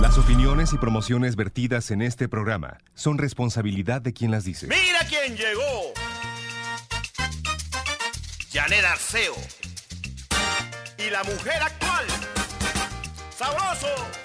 Las opiniones y promociones vertidas en este programa son responsabilidad de quien las dice. ¡Mira quién llegó! Janet Arceo. Y la mujer actual. ¡Sabroso!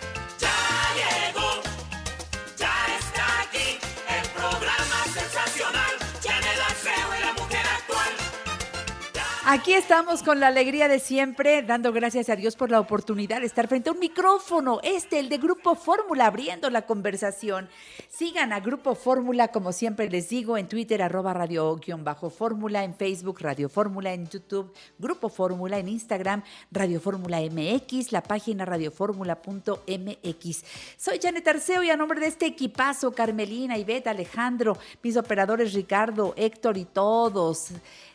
Aquí estamos con la alegría de siempre, dando gracias a Dios por la oportunidad de estar frente a un micrófono, este, el de Grupo Fórmula, abriendo la conversación. Sigan a Grupo Fórmula, como siempre les digo, en Twitter, arroba radio-fórmula, en Facebook, Radio Fórmula, en YouTube, Grupo Fórmula, en Instagram, Radio Fórmula MX, la página radioformula.mx. Soy Janet Arceo y a nombre de este equipazo, Carmelina, Ivette, Alejandro, mis operadores Ricardo, Héctor y todos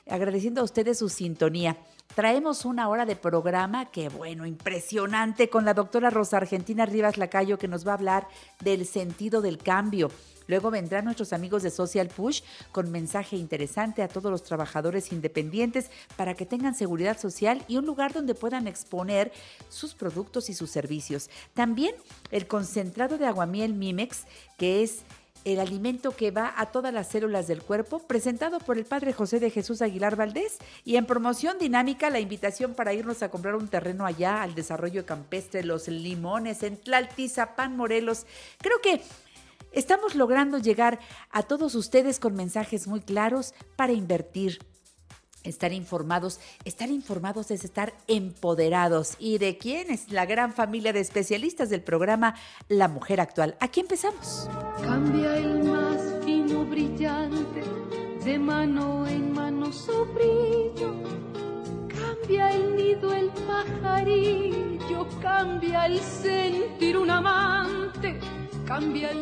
agradeciendo a ustedes su sintonía. Traemos una hora de programa que, bueno, impresionante con la doctora Rosa Argentina Rivas Lacayo que nos va a hablar del sentido del cambio. Luego vendrán nuestros amigos de Social Push con mensaje interesante a todos los trabajadores independientes para que tengan seguridad social y un lugar donde puedan exponer sus productos y sus servicios. También el concentrado de aguamiel Mimex, que es el alimento que va a todas las células del cuerpo, presentado por el padre José de Jesús Aguilar Valdés. Y en promoción dinámica, la invitación para irnos a comprar un terreno allá al desarrollo campestre, los limones, en Tlaltizapán, Morelos. Creo que estamos logrando llegar a todos ustedes con mensajes muy claros para invertir Estar informados, estar informados es estar empoderados. ¿Y de quién es la gran familia de especialistas del programa La Mujer Actual? Aquí empezamos. Cambia el más fino brillante, de mano en mano su brillo. Cambia el nido el pajarillo, cambia el sentir un amante.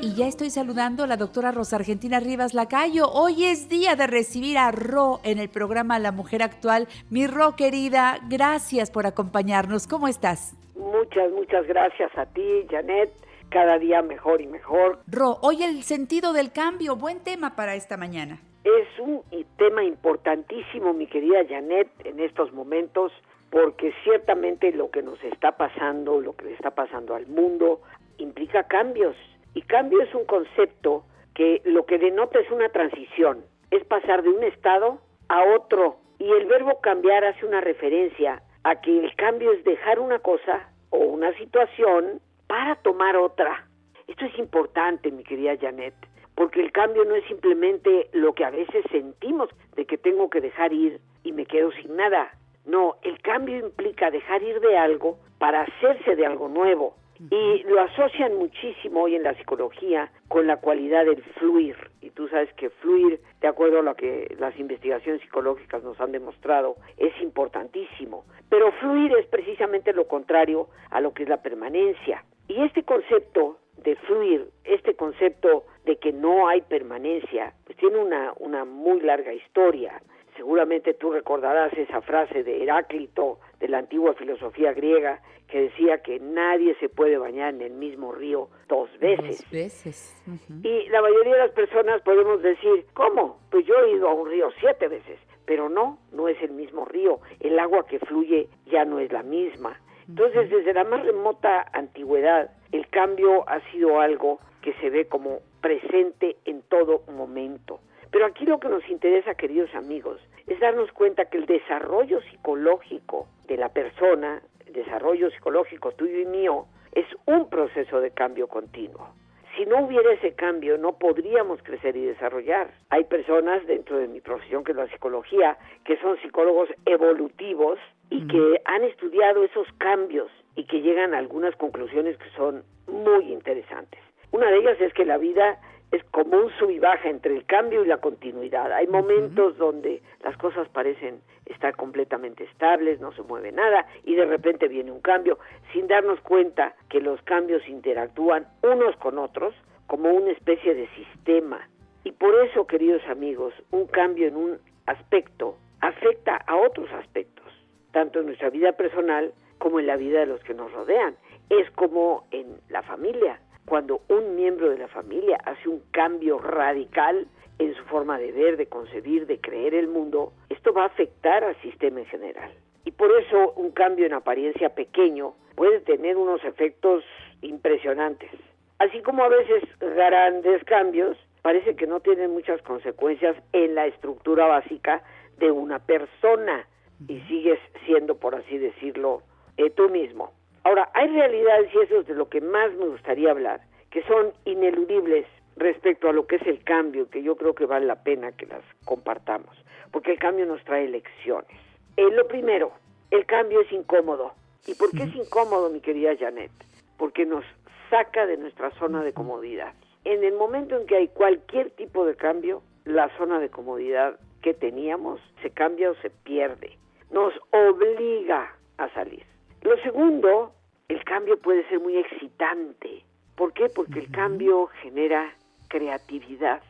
Y ya estoy saludando a la doctora Rosa Argentina Rivas Lacayo. Hoy es día de recibir a Ro en el programa La Mujer Actual. Mi Ro querida, gracias por acompañarnos. ¿Cómo estás? Muchas, muchas gracias a ti, Janet. Cada día mejor y mejor. Ro, hoy el sentido del cambio, buen tema para esta mañana. Es un tema importantísimo, mi querida Janet, en estos momentos, porque ciertamente lo que nos está pasando, lo que le está pasando al mundo, implica cambios. Y cambio es un concepto que lo que denota es una transición, es pasar de un estado a otro. Y el verbo cambiar hace una referencia a que el cambio es dejar una cosa o una situación para tomar otra. Esto es importante, mi querida Janet, porque el cambio no es simplemente lo que a veces sentimos de que tengo que dejar ir y me quedo sin nada. No, el cambio implica dejar ir de algo para hacerse de algo nuevo. Y lo asocian muchísimo hoy en la psicología con la cualidad del fluir. Y tú sabes que fluir, de acuerdo a lo que las investigaciones psicológicas nos han demostrado, es importantísimo. Pero fluir es precisamente lo contrario a lo que es la permanencia. Y este concepto de fluir, este concepto de que no hay permanencia, pues tiene una, una muy larga historia. Seguramente tú recordarás esa frase de Heráclito de la antigua filosofía griega que decía que nadie se puede bañar en el mismo río dos veces. Dos veces. Ujú. Y la mayoría de las personas podemos decir, ¿cómo? Pues yo he ido a un río siete veces, pero no, no es el mismo río. El agua que fluye ya no es la misma. Entonces, desde la más remota antigüedad, el cambio ha sido algo que se ve como presente en todo momento. Pero aquí lo que nos interesa, queridos amigos, es darnos cuenta que el desarrollo psicológico de la persona, el desarrollo psicológico tuyo y mío, es un proceso de cambio continuo. Si no hubiera ese cambio, no podríamos crecer y desarrollar. Hay personas dentro de mi profesión, que es la psicología, que son psicólogos evolutivos y que han estudiado esos cambios y que llegan a algunas conclusiones que son muy interesantes. Una de ellas es que la vida es como un sub y baja entre el cambio y la continuidad. Hay momentos donde las cosas parecen estar completamente estables, no se mueve nada y de repente viene un cambio sin darnos cuenta que los cambios interactúan unos con otros como una especie de sistema. Y por eso, queridos amigos, un cambio en un aspecto afecta a otros aspectos, tanto en nuestra vida personal como en la vida de los que nos rodean. Es como en la familia cuando un miembro de la familia hace un cambio radical en su forma de ver, de concebir, de creer el mundo, esto va a afectar al sistema en general. Y por eso un cambio en apariencia pequeño puede tener unos efectos impresionantes. Así como a veces grandes cambios parece que no tienen muchas consecuencias en la estructura básica de una persona y sigues siendo, por así decirlo, eh, tú mismo. Ahora, hay realidades, y eso es de lo que más me gustaría hablar, que son ineludibles respecto a lo que es el cambio, que yo creo que vale la pena que las compartamos, porque el cambio nos trae lecciones. Eh, lo primero, el cambio es incómodo. ¿Y por qué es incómodo, mi querida Janet? Porque nos saca de nuestra zona de comodidad. En el momento en que hay cualquier tipo de cambio, la zona de comodidad que teníamos se cambia o se pierde. Nos obliga a salir. Lo segundo, el cambio puede ser muy excitante. ¿Por qué? Porque el cambio genera creatividad,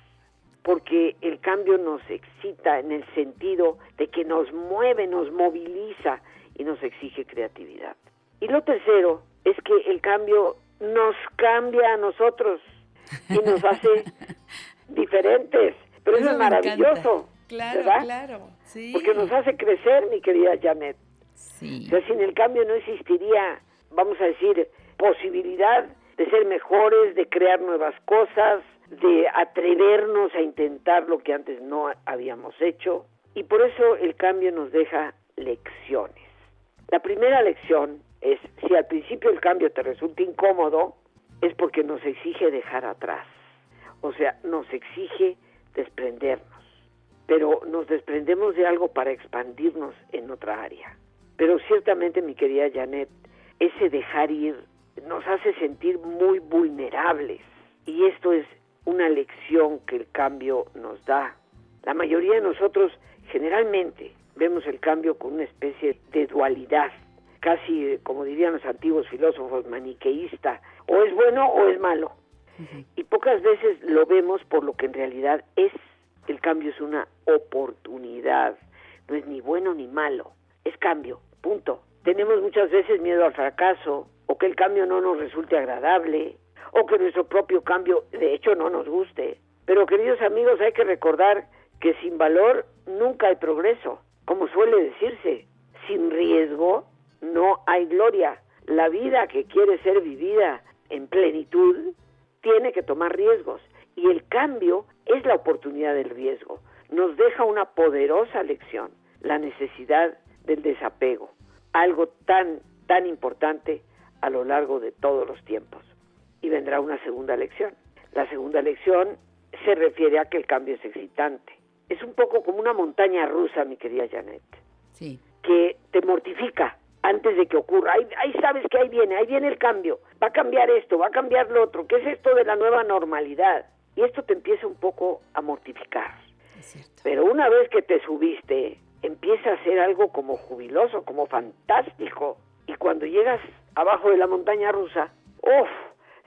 porque el cambio nos excita en el sentido de que nos mueve, nos moviliza y nos exige creatividad. Y lo tercero es que el cambio nos cambia a nosotros y nos hace diferentes. Pero eso, es maravilloso. Claro, ¿verdad? claro. Sí. Porque nos hace crecer, mi querida Janet. Sí. Sin el cambio no existiría, vamos a decir, posibilidad de ser mejores, de crear nuevas cosas, de atrevernos a intentar lo que antes no habíamos hecho. Y por eso el cambio nos deja lecciones. La primera lección es, si al principio el cambio te resulta incómodo, es porque nos exige dejar atrás. O sea, nos exige desprendernos. Pero nos desprendemos de algo para expandirnos en otra área. Pero ciertamente, mi querida Janet, ese dejar ir nos hace sentir muy vulnerables. Y esto es una lección que el cambio nos da. La mayoría de nosotros generalmente vemos el cambio con una especie de dualidad, casi eh, como dirían los antiguos filósofos, maniqueísta, o es bueno o es malo. Y pocas veces lo vemos por lo que en realidad es. El cambio es una oportunidad, no es ni bueno ni malo, es cambio, punto. Tenemos muchas veces miedo al fracaso, o que el cambio no nos resulte agradable, o que nuestro propio cambio de hecho no nos guste. Pero queridos amigos, hay que recordar que sin valor nunca hay progreso. Como suele decirse, sin riesgo no hay gloria. La vida que quiere ser vivida en plenitud tiene que tomar riesgos y el cambio es la oportunidad del riesgo. Nos deja una poderosa lección, la necesidad del desapego, algo tan, tan importante a lo largo de todos los tiempos. Y vendrá una segunda lección. La segunda lección se refiere a que el cambio es excitante. Es un poco como una montaña rusa, mi querida Janet, Sí. que te mortifica antes de que ocurra. Ahí, ahí sabes que ahí viene, ahí viene el cambio. Va a cambiar esto, va a cambiar lo otro. ¿Qué es esto de la nueva normalidad? Y esto te empieza un poco a mortificar. Es cierto. Pero una vez que te subiste, empieza a ser algo como jubiloso, como fantástico. Y cuando llegas abajo de la montaña rusa, ¡uf!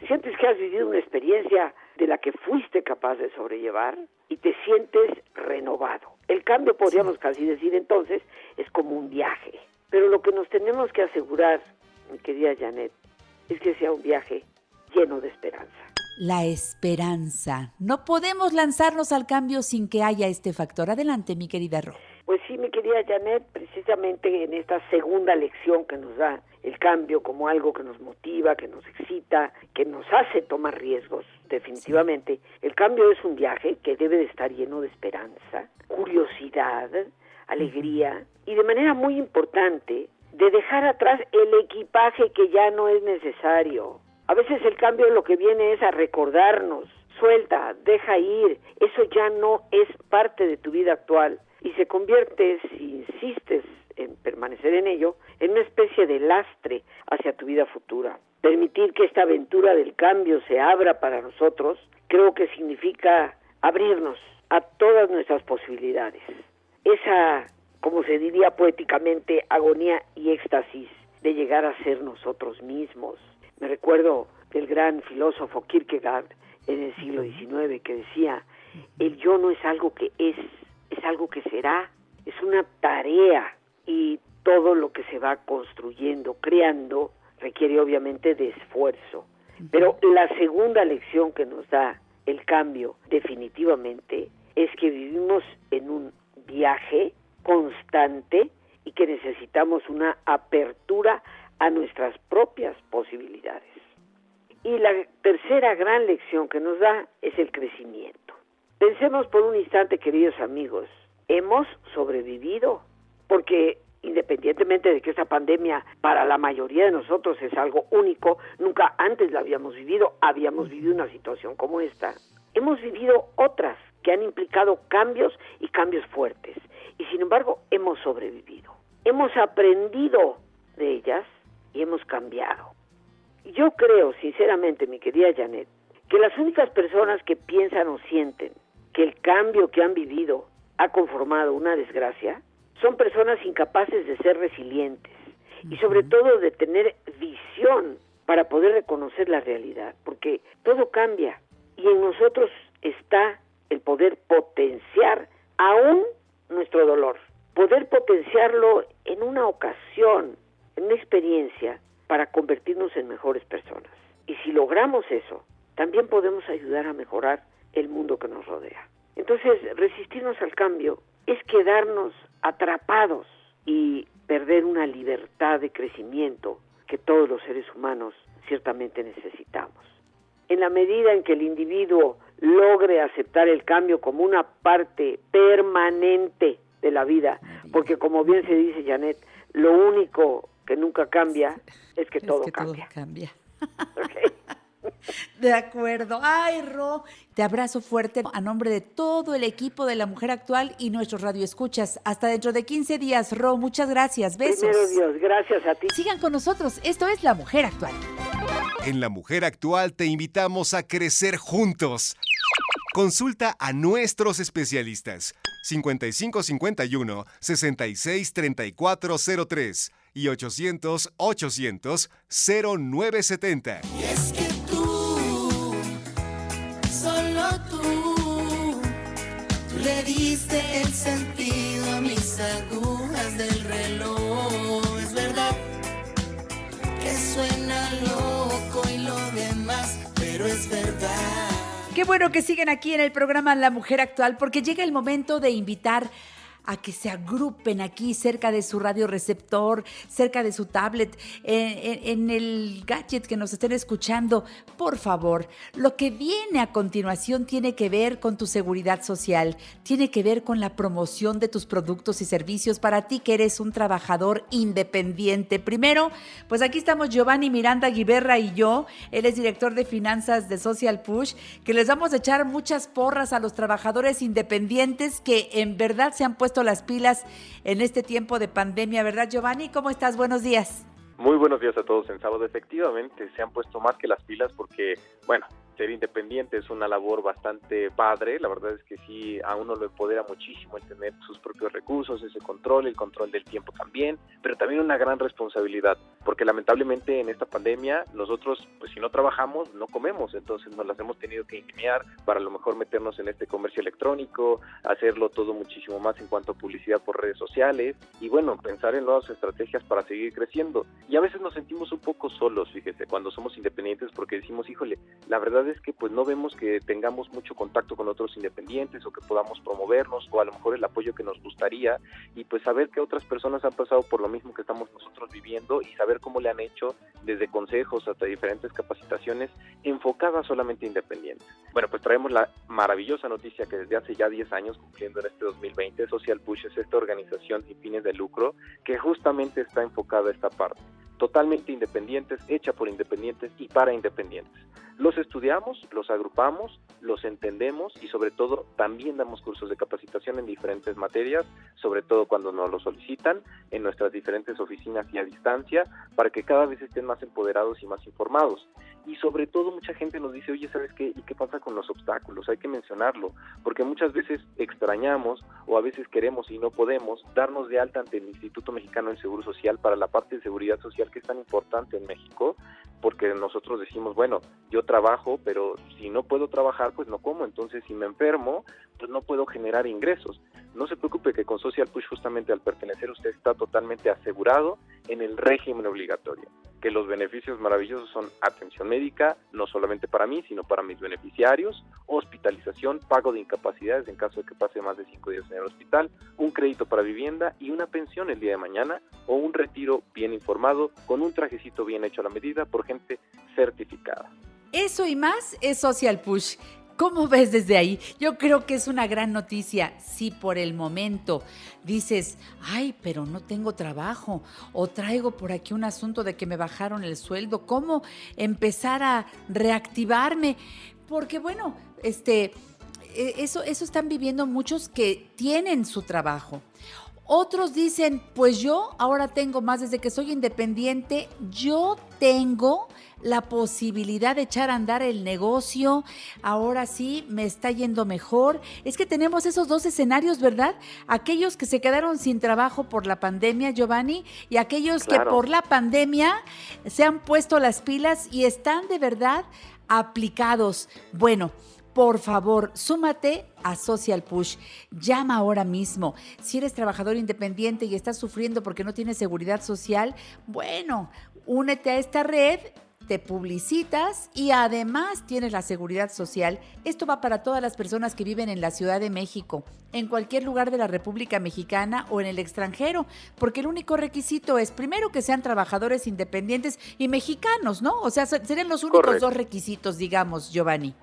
Sientes que has vivido una experiencia de la que fuiste capaz de sobrellevar y te sientes renovado. El cambio, podríamos casi decir entonces, es como un viaje. Pero lo que nos tenemos que asegurar, mi querida Janet, es que sea un viaje lleno de esperanza. La esperanza. No podemos lanzarnos al cambio sin que haya este factor. Adelante, mi querida Ro. Pues sí, mi querida Janet, precisamente en esta segunda lección que nos da el cambio como algo que nos motiva, que nos excita, que nos hace tomar riesgos, definitivamente, el cambio es un viaje que debe de estar lleno de esperanza, curiosidad, alegría y de manera muy importante de dejar atrás el equipaje que ya no es necesario. A veces el cambio lo que viene es a recordarnos, suelta, deja ir, eso ya no es parte de tu vida actual y se convierte, si insistes en permanecer en ello, en una especie de lastre hacia tu vida futura. Permitir que esta aventura del cambio se abra para nosotros creo que significa abrirnos a todas nuestras posibilidades. Esa, como se diría poéticamente, agonía y éxtasis de llegar a ser nosotros mismos. Me recuerdo del gran filósofo Kierkegaard en el siglo XIX que decía, el yo no es algo que es, es algo que será, es una tarea y todo lo que se va construyendo, creando, requiere obviamente de esfuerzo. Pero la segunda lección que nos da el cambio definitivamente es que vivimos en un viaje constante y que necesitamos una apertura a nuestras propias posibilidades. Y la tercera gran lección que nos da es el crecimiento. Pensemos por un instante, queridos amigos, hemos sobrevivido porque independientemente de que esta pandemia para la mayoría de nosotros es algo único, nunca antes la habíamos vivido, habíamos vivido una situación como esta. Hemos vivido otras que han implicado cambios y cambios fuertes, y sin embargo hemos sobrevivido. Hemos aprendido de ellas y hemos cambiado. Yo creo, sinceramente, mi querida Janet, que las únicas personas que piensan o sienten que el cambio que han vivido ha conformado una desgracia son personas incapaces de ser resilientes y sobre todo de tener visión para poder reconocer la realidad, porque todo cambia y en nosotros está el poder potenciar aún nuestro dolor, poder potenciarlo en una ocasión, en una experiencia para convertirnos en mejores personas. Y si logramos eso, también podemos ayudar a mejorar el mundo que nos rodea. Entonces, resistirnos al cambio es quedarnos atrapados y perder una libertad de crecimiento que todos los seres humanos ciertamente necesitamos. En la medida en que el individuo logre aceptar el cambio como una parte permanente de la vida, porque como bien se dice Janet, lo único que nunca cambia es que, todo, cambia. cambia. De acuerdo. Ay, Ro, te abrazo fuerte a nombre de todo el equipo de la Mujer Actual y nuestros radioescuchas. Hasta dentro de 15 días, Ro. Muchas gracias. Besos. Primero Dios, gracias a ti. Sigan con nosotros. Esto es La Mujer Actual. En La Mujer Actual te invitamos a crecer juntos. Consulta a nuestros especialistas 5551 663403 y 800 800 0970. Y es que diste el sentido a mis agujas del reloj. Es verdad que suena loco y lo demás, pero es verdad. Qué bueno que siguen aquí en el programa La Mujer Actual porque llega el momento de invitar a que se agrupen aquí cerca de su radio receptor, cerca de su tablet, en el gadget que nos estén escuchando. Por favor, lo que viene a continuación tiene que ver con tu seguridad social, tiene que ver con la promoción de tus productos y servicios para ti que eres un trabajador independiente. Primero, pues aquí estamos Giovanni Miranda Guiberra y yo, él es director de finanzas de Social Push, que les vamos a echar muchas porras a los trabajadores independientes que en verdad se han puesto las pilas en este tiempo de pandemia, ¿verdad Giovanni? ¿Cómo estás? Buenos días. Muy buenos días a todos en sábado. Efectivamente, se han puesto más que las pilas porque, bueno, ser independiente es una labor bastante padre. La verdad es que sí, a uno lo empodera muchísimo el tener sus propios recursos, ese control, el control del tiempo también, pero también una gran responsabilidad, porque lamentablemente en esta pandemia nosotros, pues si no trabajamos, no comemos, entonces nos las hemos tenido que ingeniar para a lo mejor meternos en este comercio electrónico, hacerlo todo muchísimo más en cuanto a publicidad por redes sociales y bueno, pensar en nuevas estrategias para seguir creciendo. Y a veces nos sentimos un poco solos, fíjese, cuando somos independientes porque decimos, híjole, la verdad es que pues no vemos que tengamos mucho contacto con otros independientes o que podamos promovernos o a lo mejor el apoyo que nos gustaría y pues saber que otras personas han pasado por lo mismo que estamos nosotros viviendo y saber cómo le han hecho desde consejos hasta diferentes capacitaciones enfocadas solamente independientes. Bueno, pues traemos la maravillosa noticia que desde hace ya 10 años, cumpliendo en este 2020, Social Push es esta organización sin fines de lucro que justamente está enfocada a esta parte totalmente independientes, hecha por independientes y para independientes. Los estudiamos, los agrupamos, los entendemos y sobre todo también damos cursos de capacitación en diferentes materias, sobre todo cuando nos lo solicitan, en nuestras diferentes oficinas y a distancia, para que cada vez estén más empoderados y más informados. y sobre todo mucha gente nos dice, oye, ¿sabes qué? ¿Y qué pasa con los obstáculos? Hay que mencionarlo, porque muchas veces extrañamos o a veces queremos y no podemos darnos de alta ante el Instituto Mexicano del Seguro Social para la parte de seguridad social que es tan importante en México, porque nosotros decimos, bueno, yo trabajo, pero si no puedo trabajar, pues no como, entonces si me enfermo, pues no puedo generar ingresos. No se preocupe que con Social Push justamente al pertenecer usted está totalmente asegurado en el régimen obligatorio, que los beneficios maravillosos son atención médica, no solamente para mí, sino para mis beneficiarios, hospitalización, pago de incapacidades en caso de que pase más de cinco días en el hospital, un crédito para vivienda y una pensión el día de mañana o un retiro bien informado con un trajecito bien hecho a la medida por gente certificada. Eso y más es Social Push. ¿Cómo ves desde ahí? Yo creo que es una gran noticia. Si por el momento dices, ay, pero no tengo trabajo, o traigo por aquí un asunto de que me bajaron el sueldo, ¿cómo empezar a reactivarme? Porque bueno, este, e, eso, eso están viviendo muchos que tienen su trabajo. Otros dicen, pues yo ahora tengo más desde que soy independiente, yo tengo la posibilidad de echar a andar el negocio, ahora sí me está yendo mejor. Es que tenemos esos dos escenarios, ¿verdad? Aquellos que se quedaron sin trabajo por la pandemia, Giovanni, y aquellos que por la pandemia se han puesto las pilas y están de verdad aplicados. Bueno, por favor, súmate a Social Push. Llama ahora mismo. Si eres trabajador independiente y estás sufriendo porque no tienes seguridad social, bueno, únete a esta red te publicitas y además tienes la seguridad social. Esto va para todas las personas que viven en la Ciudad de México, en cualquier lugar de la República Mexicana o en el extranjero, porque el único requisito es primero que sean trabajadores independientes y mexicanos, ¿no? O sea, serían los únicos dos requisitos, digamos, Giovanni.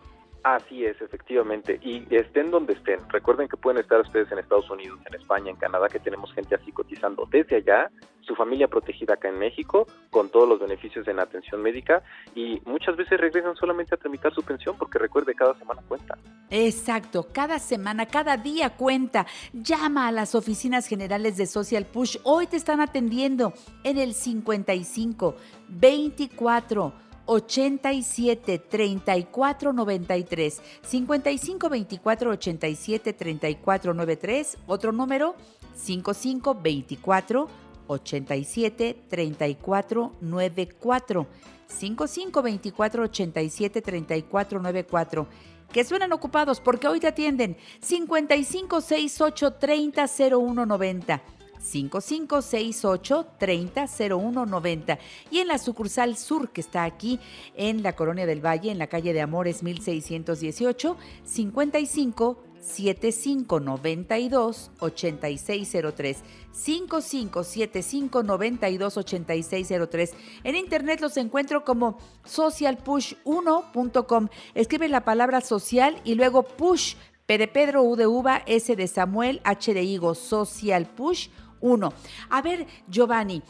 Así es, efectivamente. Y estén donde estén. Recuerden que pueden estar ustedes en Estados Unidos, en España, en Canadá, que tenemos gente así cotizando desde allá, su familia protegida acá en México, con todos los beneficios en atención médica, y muchas veces regresan solamente a tramitar su pensión, porque recuerde, cada semana cuenta. Exacto, cada semana, cada día cuenta. Llama a las oficinas generales de Social Push. Hoy te están atendiendo en el 55 24 87 34 93 55 24 87 34 93 otro número 55 24 87 34 94 55 24 87 34 94 que suenan ocupados porque hoy te atienden. 55 68 30 01 90 5568 300190 y en la sucursal sur que está aquí en la Colonia del Valle, en la calle de Amores 1618, 55 7592 8603 557592 8603 En internet los encuentro como socialpush1.com. Escribe la palabra social y luego push P de Pedro, U de Uva, S de Samuel, H de Higo, Social Push uno. A ver, Giovanni,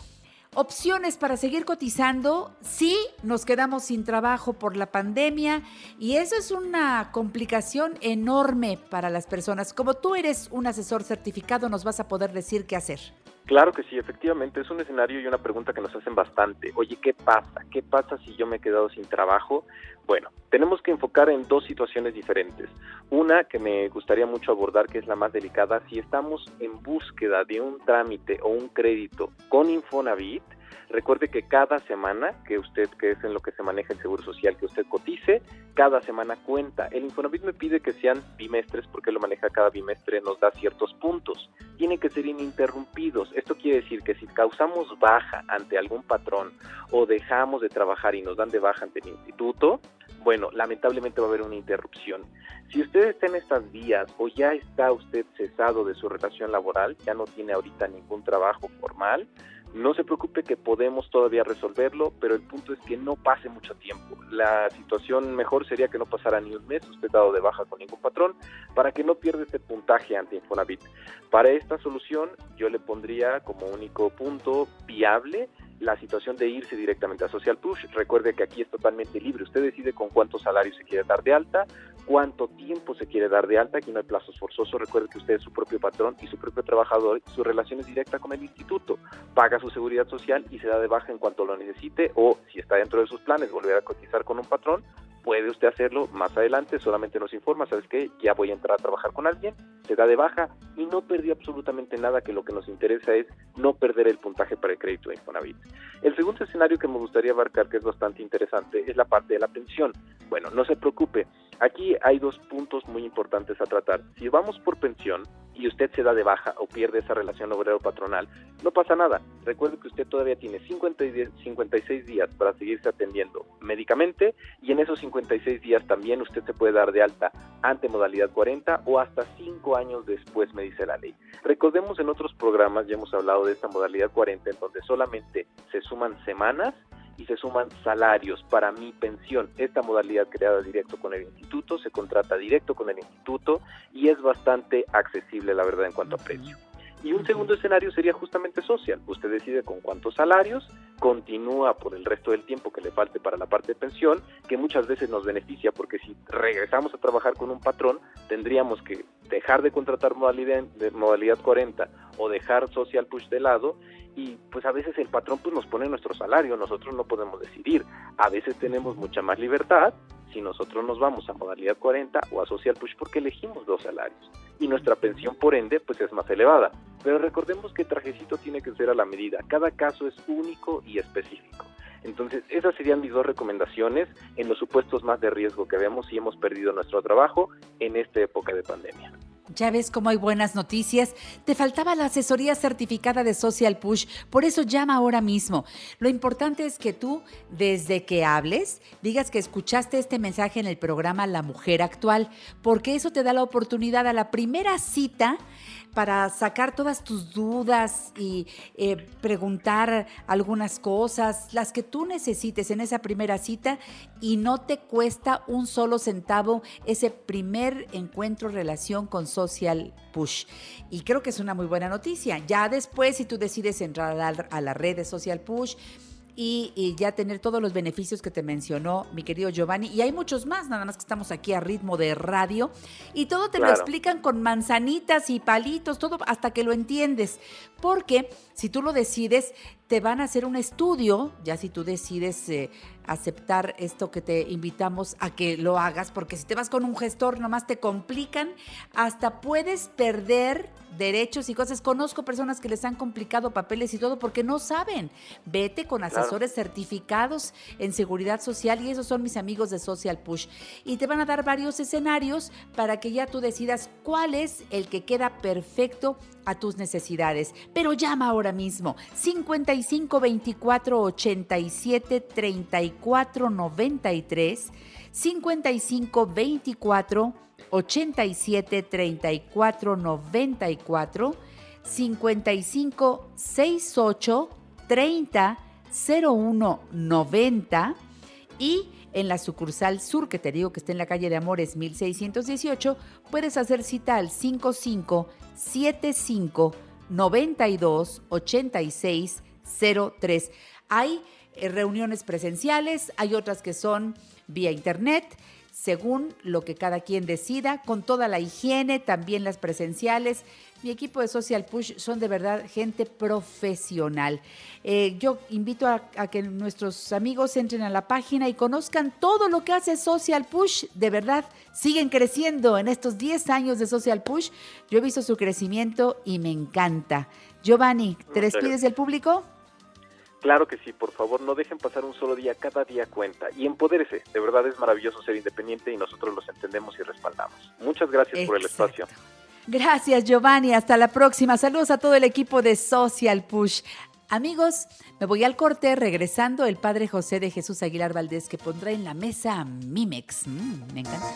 opciones para seguir cotizando. Sí, nos quedamos sin trabajo por la pandemia y eso es una complicación enorme para las personas. Como tú eres un asesor certificado, nos vas a poder decir qué hacer. Claro que sí, efectivamente, es un escenario y una pregunta que nos hacen bastante. Oye, ¿qué pasa? ¿Qué pasa si yo me he quedado sin trabajo? Bueno, tenemos que enfocar en dos situaciones diferentes. Una que me gustaría mucho abordar, que es la más delicada, si estamos en búsqueda de un trámite o un crédito con Infonavit, Recuerde que cada semana que usted, que es en lo que se maneja el Seguro Social, que usted cotice, cada semana cuenta. El Infonavit me pide que sean bimestres porque lo maneja cada bimestre, nos da ciertos puntos. Tienen que ser ininterrumpidos. Esto quiere decir que si causamos baja ante algún patrón o dejamos de trabajar y nos dan de baja ante el instituto, bueno, lamentablemente va a haber una interrupción. Si usted está en estas vías o ya está usted cesado de su relación laboral, ya no tiene ahorita ningún trabajo formal, no se preocupe que podemos todavía resolverlo, pero el punto es que no pase mucho tiempo. La situación mejor sería que no pasara ni un mes usted dado de baja con ningún patrón para que no pierda este puntaje ante Infonavit. Para esta solución yo le pondría como único punto viable la situación de irse directamente a Social Push. Recuerde que aquí es totalmente libre. Usted decide con cuántos salarios se quiere dar de alta, cuánto tiempo se quiere dar de alta, aquí no hay plazos forzosos, recuerde que usted es su propio patrón y su propio trabajador, su relación es directa con el instituto, paga su seguridad social y se da de baja en cuanto lo necesite o si está dentro de sus planes volver a cotizar con un patrón, puede usted hacerlo más adelante, solamente nos informa, ¿sabes qué? Ya voy a entrar a trabajar con alguien, se da de baja y no perdió absolutamente nada, que lo que nos interesa es no perder el puntaje para el crédito de Infonavit. El segundo escenario que me gustaría abarcar, que es bastante interesante, es la parte de la pensión. Bueno, no se preocupe, aquí hay dos puntos muy importantes a tratar. Si vamos por pensión y usted se da de baja o pierde esa relación obrero-patronal, no pasa nada. Recuerde que usted todavía tiene 50 y 56 días para seguirse atendiendo médicamente y en esos 56 días también usted se puede dar de alta ante modalidad 40 o hasta 5 años después, me dice la ley. Recordemos en otros programas, ya hemos hablado de esta modalidad 40, en donde solamente se suman semanas y se suman salarios para mi pensión. Esta modalidad creada directo con el instituto, se contrata directo con el instituto y es bastante accesible, la verdad, en cuanto a precio. Y un segundo escenario sería justamente social. Usted decide con cuántos salarios, continúa por el resto del tiempo que le falte para la parte de pensión, que muchas veces nos beneficia porque si regresamos a trabajar con un patrón, tendríamos que dejar de contratar modalidad, de modalidad 40 o dejar social push de lado y pues a veces el patrón pues nos pone nuestro salario, nosotros no podemos decidir. A veces tenemos mucha más libertad si nosotros nos vamos a modalidad 40 o a social push porque elegimos dos salarios y nuestra pensión por ende pues es más elevada. Pero recordemos que el trajecito tiene que ser a la medida, cada caso es único y específico. Entonces, esas serían mis dos recomendaciones en los supuestos más de riesgo que vemos si hemos perdido nuestro trabajo en esta época de pandemia. Ya ves cómo hay buenas noticias. Te faltaba la asesoría certificada de Social Push, por eso llama ahora mismo. Lo importante es que tú, desde que hables, digas que escuchaste este mensaje en el programa La Mujer Actual, porque eso te da la oportunidad a la primera cita para sacar todas tus dudas y eh, preguntar algunas cosas, las que tú necesites en esa primera cita y no te cuesta un solo centavo ese primer encuentro, relación con Social Push. Y creo que es una muy buena noticia. Ya después, si tú decides entrar a a la red de Social Push, y, ya tener todos los beneficios que te mencionó mi querido Giovanni. Y hay muchos más, nada más que estamos aquí a ritmo de radio. Y todo te lo explican con manzanitas y palitos, todo hasta que lo entiendes. Porque si tú lo decides, te van a hacer un estudio, ya si tú decides eh, aceptar esto que te invitamos a que lo hagas, porque si te vas con un gestor nomás te complican, hasta puedes perder derechos y cosas. Conozco personas que les han complicado papeles y todo porque no saben. Vete con asesores certificados en seguridad social y esos son mis amigos de Social Push. Y te van a dar varios escenarios para que ya tú decidas cuál es el que queda perfecto a tus necesidades. Pero llama ahora mismo 55 24 87 34 93 55 24 87 34 94 55 68 30 01 90 y en la sucursal sur, que te digo que está en la calle de Amores 1618, puedes hacer cita al 55 75 92 86 03. Hay eh, reuniones presenciales, hay otras que son vía internet según lo que cada quien decida, con toda la higiene, también las presenciales. Mi equipo de Social Push son de verdad gente profesional. Eh, yo invito a, que nuestros amigos entren a la página y conozcan todo lo que hace Social Push. De verdad, siguen creciendo en estos 10 años de Social Push. Yo he visto su crecimiento y me encanta. Giovanni, ¿te despides del público? Claro que sí, por favor, no dejen pasar un solo día, cada día cuenta y empodérese. De verdad es maravilloso ser independiente y nosotros los entendemos y respaldamos. Muchas gracias por el espacio. Gracias, Giovanni. Hasta la próxima. Saludos a todo el equipo de Social Push. Amigos, me voy al corte regresando el padre José de Jesús Aguilar Valdés que pondrá en la mesa Mimex. Mm, me encanta.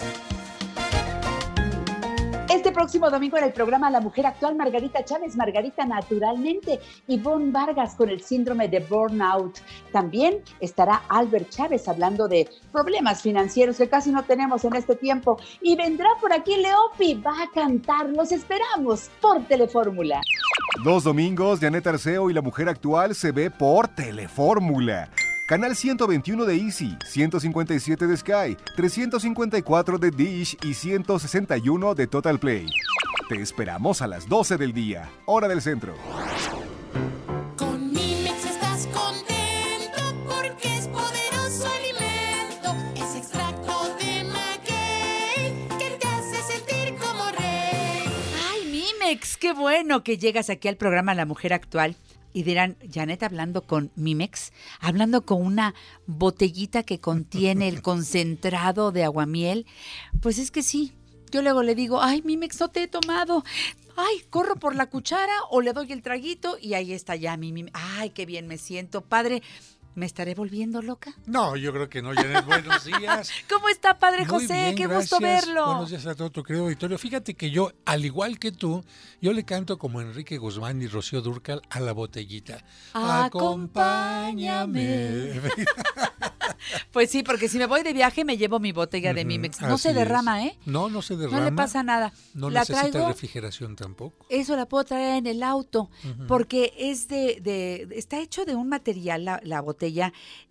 Este próximo domingo en el programa La Mujer Actual, Margarita Chávez, Margarita Naturalmente, y Von Vargas con el síndrome de burnout. También estará Albert Chávez hablando de problemas financieros que casi no tenemos en este tiempo. Y vendrá por aquí Leopi, va a cantar. Los esperamos por Telefórmula. Dos domingos, Janet Arceo y La Mujer Actual se ve por Telefórmula. Canal 121 de Easy, 157 de Sky, 354 de Dish y 161 de Total Play. Te esperamos a las 12 del día, hora del centro. Con Mimex estás contento porque es poderoso alimento. Es extracto de maguey que te hace sentir como rey. Ay, Mimex, qué bueno que llegas aquí al programa La Mujer Actual. Y dirán, Janet hablando con Mimex, hablando con una botellita que contiene el concentrado de aguamiel. Pues es que sí, yo luego le digo, ay, Mimex, no te he tomado. Ay, corro por la cuchara o le doy el traguito y ahí está ya mi Mimex. Ay, qué bien me siento, padre. ¿Me estaré volviendo loca? No, yo creo que no, Janet. Buenos días. ¿Cómo está, padre Muy José? bien, qué gusto verlo. Buenos días a todo tu querido auditorio. Fíjate que yo, al igual que tú, yo le canto como Enrique Guzmán y Rocío Durcal a la botellita. Acompáñame. Pues sí, porque si me voy de viaje me llevo mi botella de Mimex. No se derrama. ¿eh? No, no se derrama. No le pasa nada. No la necesita traigo, refrigeración tampoco. eso la puedo traer en el auto, porque es de, de- está hecho de un material, la, la botella,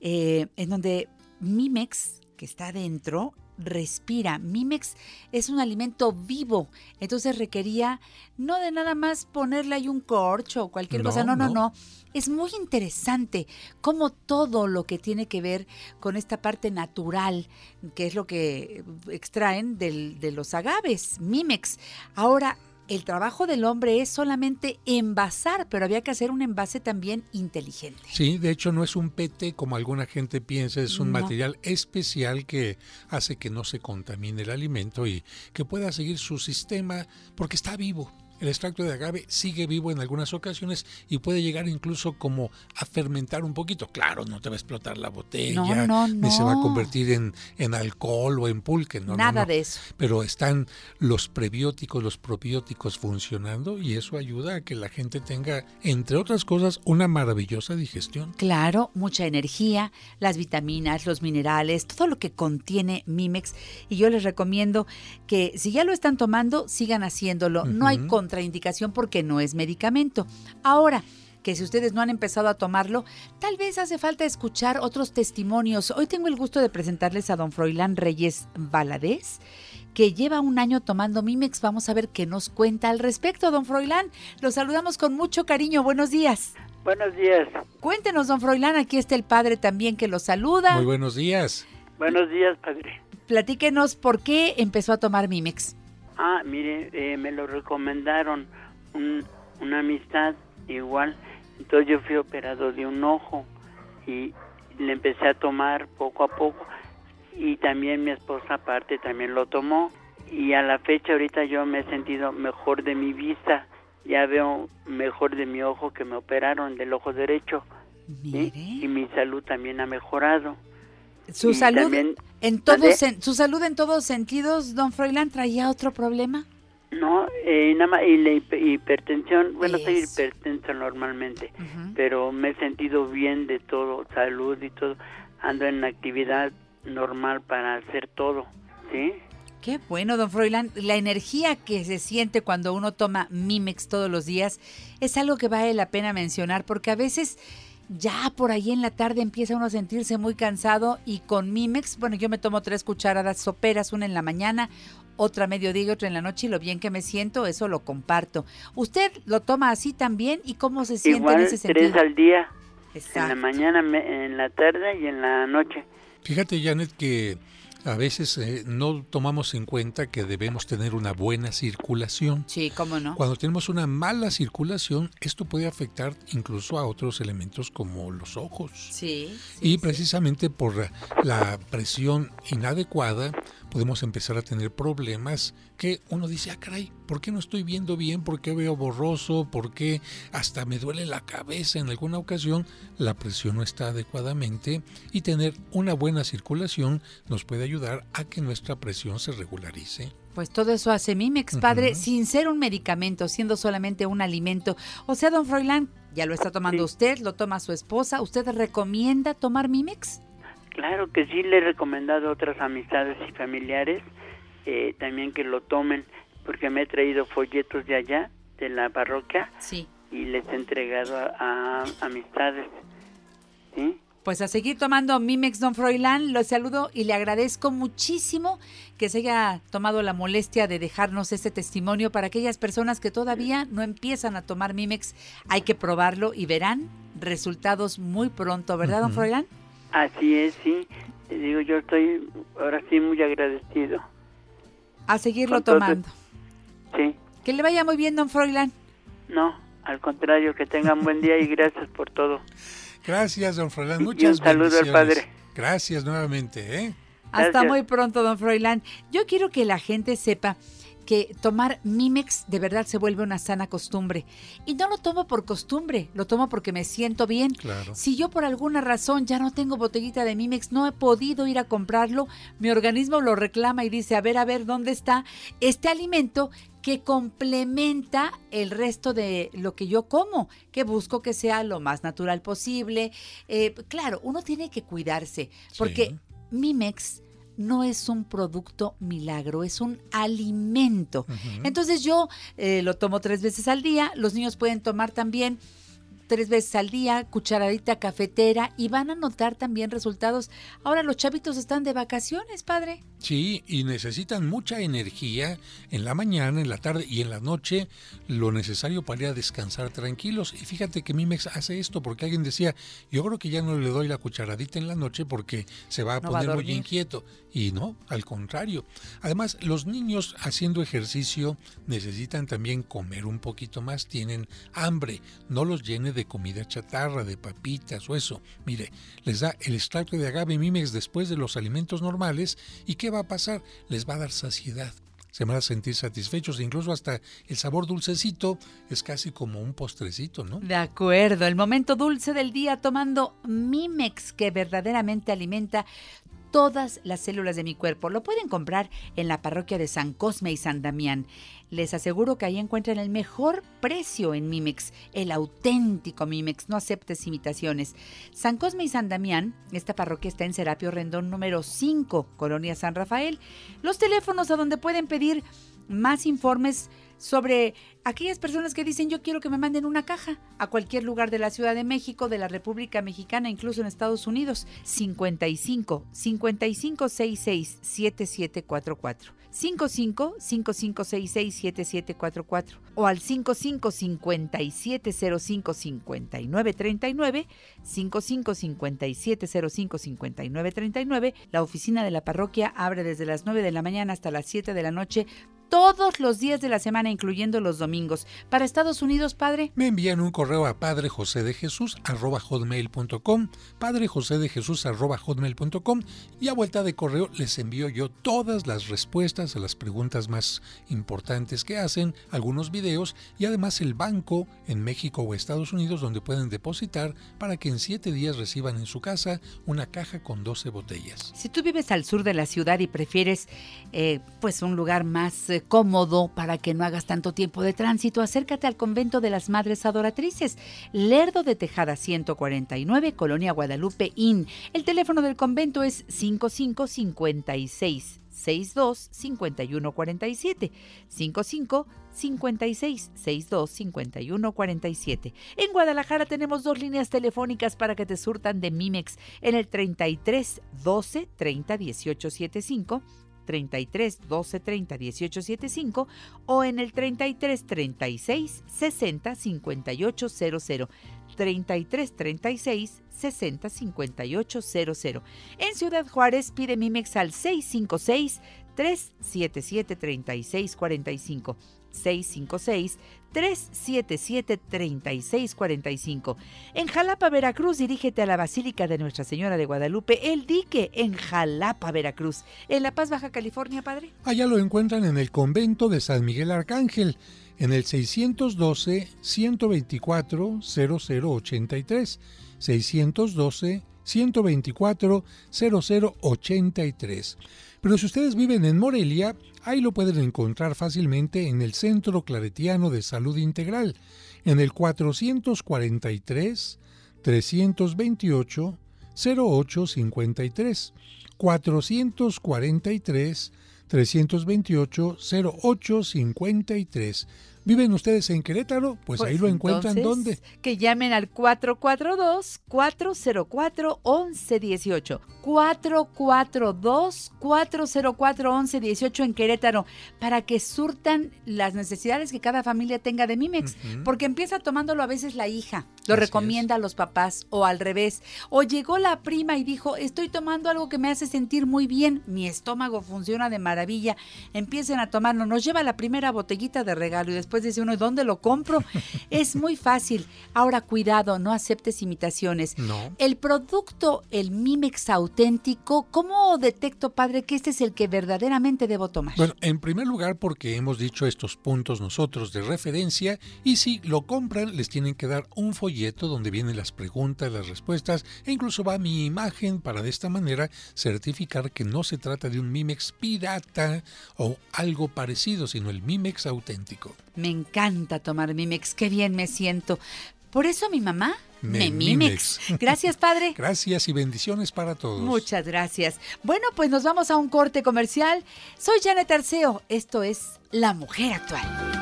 eh, en donde Mimex, que está adentro, respira. Mimex es un alimento vivo, entonces requería no de nada más ponerle ahí un corcho o cualquier No, cosa, no, no, no. no. Es muy interesante cómo todo lo que tiene que ver con esta parte natural, que es lo que extraen del- de los agaves, Mimex. Ahora, el trabajo del hombre es solamente envasar, pero había que hacer un envase también inteligente. Sí, de hecho no es un PT como alguna gente piensa, es un No. material especial que hace que no se contamine el alimento y que pueda seguir su sistema porque está vivo. El extracto de agave sigue vivo en algunas ocasiones y puede llegar incluso como a fermentar un poquito. Claro, no te va a explotar la botella, No, no, ni se va a convertir en, en alcohol o en pulque. Nada de eso. Pero están los prebióticos, los probióticos funcionando y eso ayuda a que la gente tenga, entre otras cosas, una maravillosa digestión. Claro, mucha energía, las vitaminas, los minerales, todo lo que contiene Mimex. Y yo les recomiendo que si ya lo están tomando, sigan haciéndolo. No hay Ujú. Contraindicación porque no es medicamento. Ahora, que si ustedes no han empezado a tomarlo, tal vez hace falta escuchar otros testimonios. Hoy tengo el gusto de presentarles a don Froilán Reyes Valadez, que lleva un año tomando Mimex. Vamos a ver qué nos cuenta al respecto, don Froilán. Los saludamos con mucho cariño. Buenos días. Buenos días. Cuéntenos, don Froilán, aquí está el padre también que lo saluda. Muy buenos días. Buenos días, padre. Platíquenos por qué empezó a tomar Mimex. Ah, mire, eh, me lo recomendaron un- una amistad igual. Entonces yo fui operado de un ojo y le empecé a tomar poco a poco y también mi esposa aparte también lo tomó y a la fecha ahorita yo me he sentido mejor de mi vista. Ya veo mejor de mi ojo que me operaron del ojo derecho. ¿sí? Y mi salud también ha mejorado. Su Y salud también- en todos su salud en todos sentidos, don Froilán, traía otro problema. No, eh, nada más, y la hiper- hipertensión, bueno, soy hipertensa normalmente, pero me he sentido bien de todo, salud y todo, ando en actividad normal para hacer todo, ¿sí? Qué bueno, don Froilán. La energía que se siente cuando uno toma Mimex todos los días es algo que vale la pena mencionar porque a veces ya por ahí en la tarde empieza uno a sentirse muy cansado y con Mimex, bueno, yo me tomo tres cucharadas soperas, una en la mañana, otra a mediodía y otra en la noche y lo bien que me siento, eso lo comparto. ¿Usted lo toma así también y cómo se siente Igual en ese tres sentido? al día, en la mañana, en la tarde y en la noche. Fíjate, Janet, que a veces eh, no tomamos en cuenta que debemos tener una buena circulación. Sí, cómo no. Cuando tenemos una mala circulación, esto puede afectar incluso a otros elementos como los ojos. Sí. y precisamente por la presión inadecuada podemos empezar a tener problemas que uno dice, ah, caray, ¿por qué no estoy viendo bien? ¿Por qué veo borroso? ¿Por qué hasta me duele la cabeza en alguna ocasión? La presión no está adecuadamente y tener una buena circulación nos puede ayudar a que nuestra presión se regularice. Pues todo eso hace Mimex, padre, sin ser un medicamento, siendo solamente un alimento. O sea, don Froilán, ya lo está tomando usted, lo toma su esposa. ¿Usted recomienda tomar Mimex? Claro que sí, le he recomendado a otras amistades y familiares eh, también que lo tomen, porque me he traído folletos de allá, de la parroquia, Sí. y les he entregado a, a amistades, ¿sí? Pues a seguir tomando Mimex Don Froilán, lo saludo y le agradezco muchísimo que se haya tomado la molestia de dejarnos este testimonio para aquellas personas que todavía no empiezan a tomar Mimex. Hay que probarlo y verán resultados muy pronto, ¿verdad, Don Froilán? Así es, sí. Te digo, yo estoy ahora sí muy agradecido. A seguirlo tomando. Sí. Que le vaya muy bien, Don Froilán. No, al contrario, que tengan buen día y gracias por todo. Gracias, don Froilán. Y Muchas un saludo al padre. Gracias nuevamente, ¿eh? Hasta Gracias. muy pronto, don Froilán. Yo quiero que la gente sepa que tomar Mimex de verdad se vuelve una sana costumbre. Y no lo tomo por costumbre, lo tomo porque me siento bien. Claro. Si yo por alguna razón ya no tengo botellita de Mimex, no he podido ir a comprarlo, mi organismo lo reclama y dice, a ver, a ver, ¿dónde está este alimento que complementa el resto de lo que yo como? Que busco que sea lo más natural posible. Eh, claro, uno tiene que cuidarse, porque Mimex no es un producto milagro, es un alimento. Entonces yo eh, lo tomo tres veces al día, los niños pueden tomar también tres veces al día, cucharadita cafetera y van a notar también resultados. Ahora los chavitos están de vacaciones, padre. Sí, y necesitan mucha energía en la mañana, en la tarde y en la noche, lo necesario para ir a descansar tranquilos. Y fíjate que Mimex hace esto porque alguien decía, yo creo que ya no le doy la cucharadita en la noche porque se va a No va a poner muy inquieto. Y no, al contrario. Además, los niños haciendo ejercicio necesitan también comer un poquito más, tienen hambre, no los llene de comida chatarra, de papitas o eso. Mire, les da el extracto de agave Mimex después de los alimentos normales y ¿qué va a pasar? Les va a dar saciedad. Se van a sentir satisfechos, incluso hasta el sabor dulcecito es casi como un postrecito, ¿no? De acuerdo, el momento dulce del día tomando Mimex que verdaderamente alimenta todas las células de mi cuerpo. Lo pueden comprar en la parroquia de San Cosme y San Damián. Les aseguro que ahí encuentran el mejor precio en Mimex, el auténtico Mimex, no aceptes imitaciones. San Cosme y San Damián, esta parroquia está en Serapio Rendón número 5, Colonia San Rafael. Los teléfonos a donde pueden pedir más informes sobre aquellas personas que dicen yo quiero que me manden una caja a cualquier lugar de la Ciudad de México, de la República Mexicana, incluso en Estados Unidos. 55 55 66 7744. 55 5566 7744 o al 55 5705 5939 55 5705 5939 la oficina de la parroquia abre desde las 9 de la mañana hasta las 7 de la noche todos los días de la semana incluyendo los domingos para Estados Unidos padre Me envían un correo a padre José de Jesús arroba hotmail.com, padre José de Jesús hotmail.com y a vuelta de correo les envío yo todas las respuestas a las preguntas más importantes que hacen, algunos videos y además el banco en México o Estados Unidos donde pueden depositar para que en siete días reciban en su casa una caja con 12 botellas. Si tú vives al sur de la ciudad y prefieres eh, pues un lugar más eh, cómodo para que no hagas tanto tiempo de tránsito, acércate al convento de las Madres Adoratrices, Lerdo de Tejada 149, Colonia Guadalupe Inn. El teléfono del convento es 5556 62 51 47 55 56 62 51 47. En Guadalajara tenemos dos líneas telefónicas para que te surtan de Mimex en el 33 12 30 18 75 33 12 30 18 75 o en el 33 36 60 58 00 33 36 60 58 00 En Ciudad Juárez pide Mimex al 656 377 36 45 656 377 3645. En Jalapa, Veracruz, dirígete a la Basílica de Nuestra Señora de Guadalupe, El Dique, en Jalapa, Veracruz. En La Paz, Baja California, padre. Allá lo encuentran en el convento de San Miguel Arcángel, en el 612-124-0083. 612-124-0083. Pero si ustedes viven en Morelia, ahí lo pueden encontrar fácilmente en el Centro Claretiano de Salud Integral, en el 443 328 0853. 443 328 0853. ¿Viven ustedes en Querétaro? Pues, Pues ahí lo encuentran entonces, ¿dónde? Que llamen al 442-404-1118. 442-404-1118 en Querétaro para que surtan las necesidades que cada familia tenga de Mimex. Porque empieza tomándolo a veces la hija, lo Así recomienda a los papás o al revés. O llegó la prima y dijo, estoy tomando algo que me hace sentir muy bien, mi estómago funciona de maravilla. Empiecen a tomarlo, nos lleva la primera botellita de regalo y después dice uno, "¿Y ¿dónde lo compro? es muy fácil. Ahora, cuidado, no aceptes imitaciones. No. El producto, el Mimex auténtico, ¿cómo detecto, padre, que este es el que verdaderamente debo tomar? Bueno, en primer lugar porque hemos dicho estos puntos nosotros de referencia y si lo compran les tienen que dar un folleto donde vienen las preguntas, las respuestas e incluso va mi imagen para de esta manera certificar que no se trata de un Mimex pirata o algo parecido, sino el Mimex auténtico. Me encanta tomar Mimex, qué bien me siento. Por eso mi mamá me, Me Mimex. Mimex. Gracias, padre. Gracias y bendiciones para todos. Muchas gracias. Bueno, pues nos vamos a un corte comercial. Soy Janet Arceo. Esto es La Mujer Actual.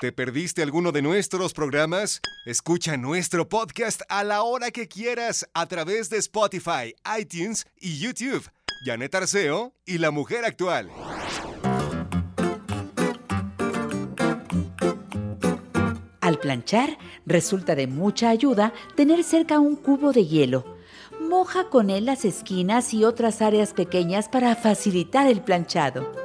¿Te perdiste alguno de nuestros programas? Escucha nuestro podcast a la hora que quieras a través de Spotify, iTunes y YouTube. Janet Arceo y La Mujer Actual. Planchar, resulta de mucha ayuda tener cerca un cubo de hielo. Moja con él las esquinas y otras áreas pequeñas para facilitar el planchado.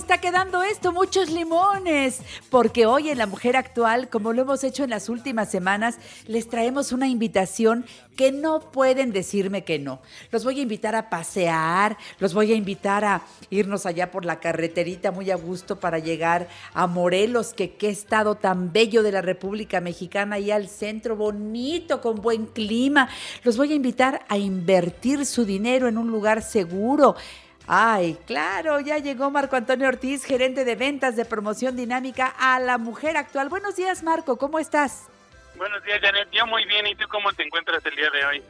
Está quedando esto! Muchos limones. Porque hoy en La Mujer Actual, como lo hemos hecho en las últimas semanas, les traemos una invitación que no pueden decirme que no. Los voy a invitar a pasear, los voy a invitar a irnos allá por la carreterita muy a gusto para llegar a Morelos, que qué estado tan bello de la República Mexicana, y al centro bonito, con buen clima. Los voy a invitar a invertir su dinero en un lugar seguro. Ay, claro, ya llegó Marco Antonio Ortiz, gerente de ventas de promoción dinámica a la mujer actual. Buenos días, Marco, ¿cómo estás? Buenos días, Janet. Yo muy bien. ¿Y tú cómo te encuentras el día de hoy?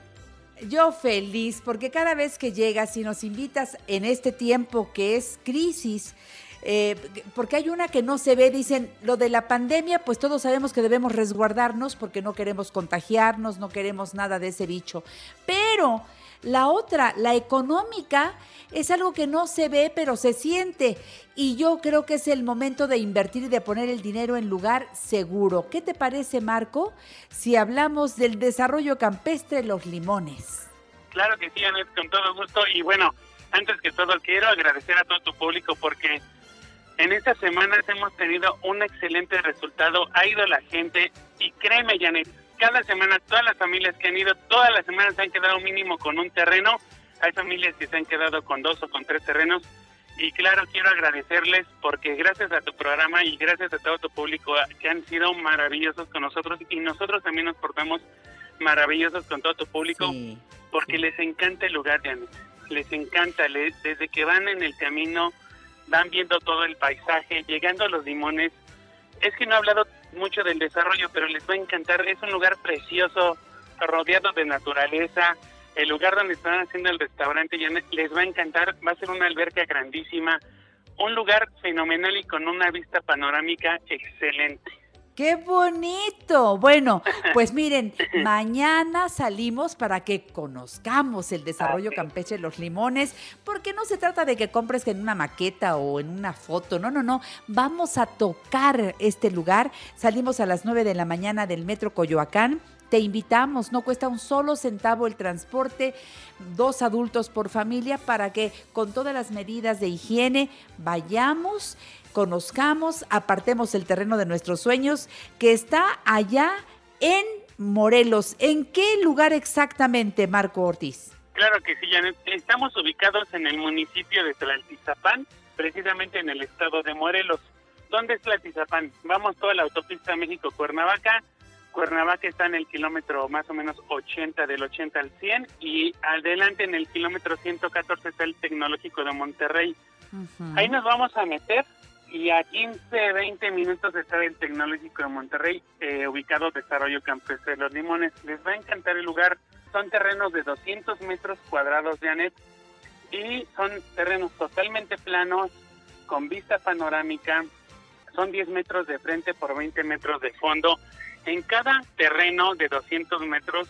Yo feliz, porque cada vez que llegas y nos invitas en este tiempo que es crisis, eh, porque hay una que no se ve, dicen, lo de la pandemia, pues todos sabemos que debemos resguardarnos porque no queremos contagiarnos, no queremos nada de ese bicho. Pero la otra, la económica, es algo que no se ve, pero se siente. Y yo creo que es el momento de invertir y de poner el dinero en lugar seguro. ¿Qué te parece, Marco, si hablamos del desarrollo campestre Los Limones? Claro que sí, Janet, con todo gusto. Y bueno, antes que todo, quiero agradecer a todo tu público porque en estas semanas hemos tenido un excelente resultado. Ha ido la gente y créeme, Janet, cada semana todas las familias que han ido, todas las semanas se han quedado mínimo con un terreno. Hay familias que se han quedado con dos o con tres terrenos. Y claro, quiero agradecerles porque gracias a tu programa y gracias a todo tu público que han sido maravillosos con nosotros y nosotros también nos portamos maravillosos con todo tu público porque les encanta el lugar, Janet. Les encanta, le- desde que van en el camino, van viendo todo el paisaje, llegando a los limones. Es que no he hablado mucho del desarrollo, pero les va a encantar. Es un lugar precioso, rodeado de naturaleza. El lugar donde están haciendo el restaurante Janet, les va a encantar. Va a ser una alberca grandísima. Un lugar fenomenal y con una vista panorámica excelente. ¡Qué bonito! Bueno, pues miren, mañana salimos para que conozcamos el desarrollo campestre de los limones, porque no se trata de que compres en una maqueta o en una foto, no, no, no, vamos a tocar este lugar. Salimos a las 9 de la mañana del Metro Coyoacán. Te invitamos, no cuesta un solo centavo el transporte, dos adultos por familia, para que con todas las medidas de higiene vayamos, conozcamos, apartemos el terreno de nuestros sueños, que está allá en Morelos. ¿En qué lugar exactamente, Marco Ortiz? Claro que sí, Janet. Estamos ubicados en el municipio de Tlaltizapán, precisamente en el estado de Morelos. ¿Dónde es Tlaltizapán? Vamos toda la autopista México-Cuernavaca, Cuernavaca está en el kilómetro más o menos 80, del 80 al 100, y adelante en el kilómetro 114 está el Tecnológico de Monterrey. Ahí nos vamos a meter y a 15, 20 minutos está el Tecnológico de Monterrey, eh, ubicado Desarrollo Campestre de los Limones. Les va a encantar el lugar. Son terrenos de 200 metros cuadrados, Janet, y son terrenos totalmente planos, con vista panorámica. Son 10 metros de frente por 20 metros de fondo. En cada terreno de 200 metros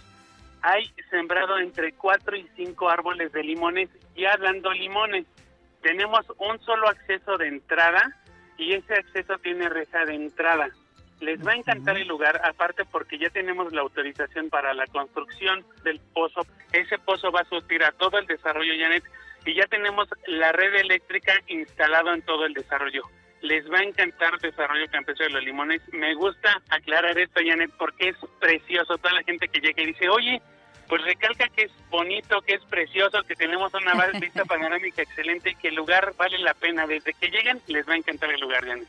hay sembrado entre 4 y 5 árboles de limones ya dando limones. Tenemos un solo acceso de entrada y ese acceso tiene reja de entrada. Les va a encantar el lugar, aparte porque ya tenemos la autorización para la construcción del pozo. Ese pozo va a surtir a todo el desarrollo, Janet, y ya tenemos la red eléctrica instalada en todo el desarrollo. Les va a encantar Desarrollo Campestre de los Limones. Me gusta aclarar esto, Janet, porque es precioso. Toda la gente que llega y dice, oye, pues recalca que es bonito, que es precioso, que tenemos una vista panorámica excelente y que el lugar vale la pena. Desde que lleguen, les va a encantar el lugar, Janet.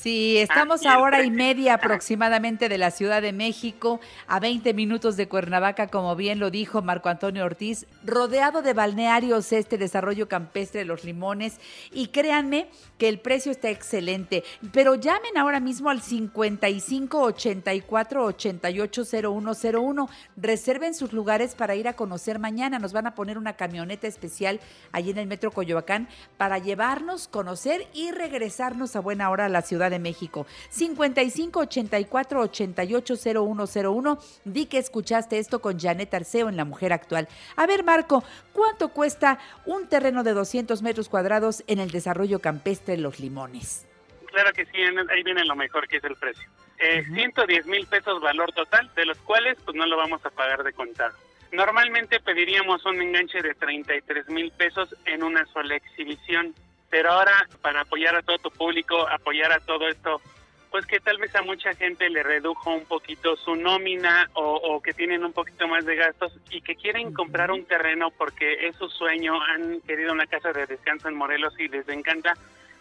Sí, estamos a hora y media aproximadamente de la Ciudad de México, a 20 minutos de Cuernavaca, como bien lo dijo Marco Antonio Ortiz, rodeado de balnearios este desarrollo campestre de los limones. Y créanme que el precio está excelente. Pero llamen ahora mismo al 55 84 88 0101. Reserven sus lugares para ir a conocer mañana. Nos van a poner una camioneta especial allí en el Metro Coyoacán para llevarnos, conocer y regresarnos a buena hora a la Ciudad de México. 55 84 88 0101. Di que escuchaste esto con Janet Arceo en La Mujer Actual. A ver, Marco, ¿cuánto cuesta un terreno de 200 metros cuadrados en el desarrollo campestre Los Limones? Claro que sí, ahí viene lo mejor que es el precio. Eh, 110 mil pesos valor total, de los cuales pues no lo vamos a pagar de contado. Normalmente pediríamos un enganche de 33 mil pesos en una sola exhibición, pero ahora para apoyar a todo tu público, apoyar a todo esto, pues que tal vez a mucha gente le redujo un poquito su nómina o, o que tienen un poquito más de gastos y que quieren comprar un terreno porque es su sueño, han querido una casa de descanso en Morelos y les encanta,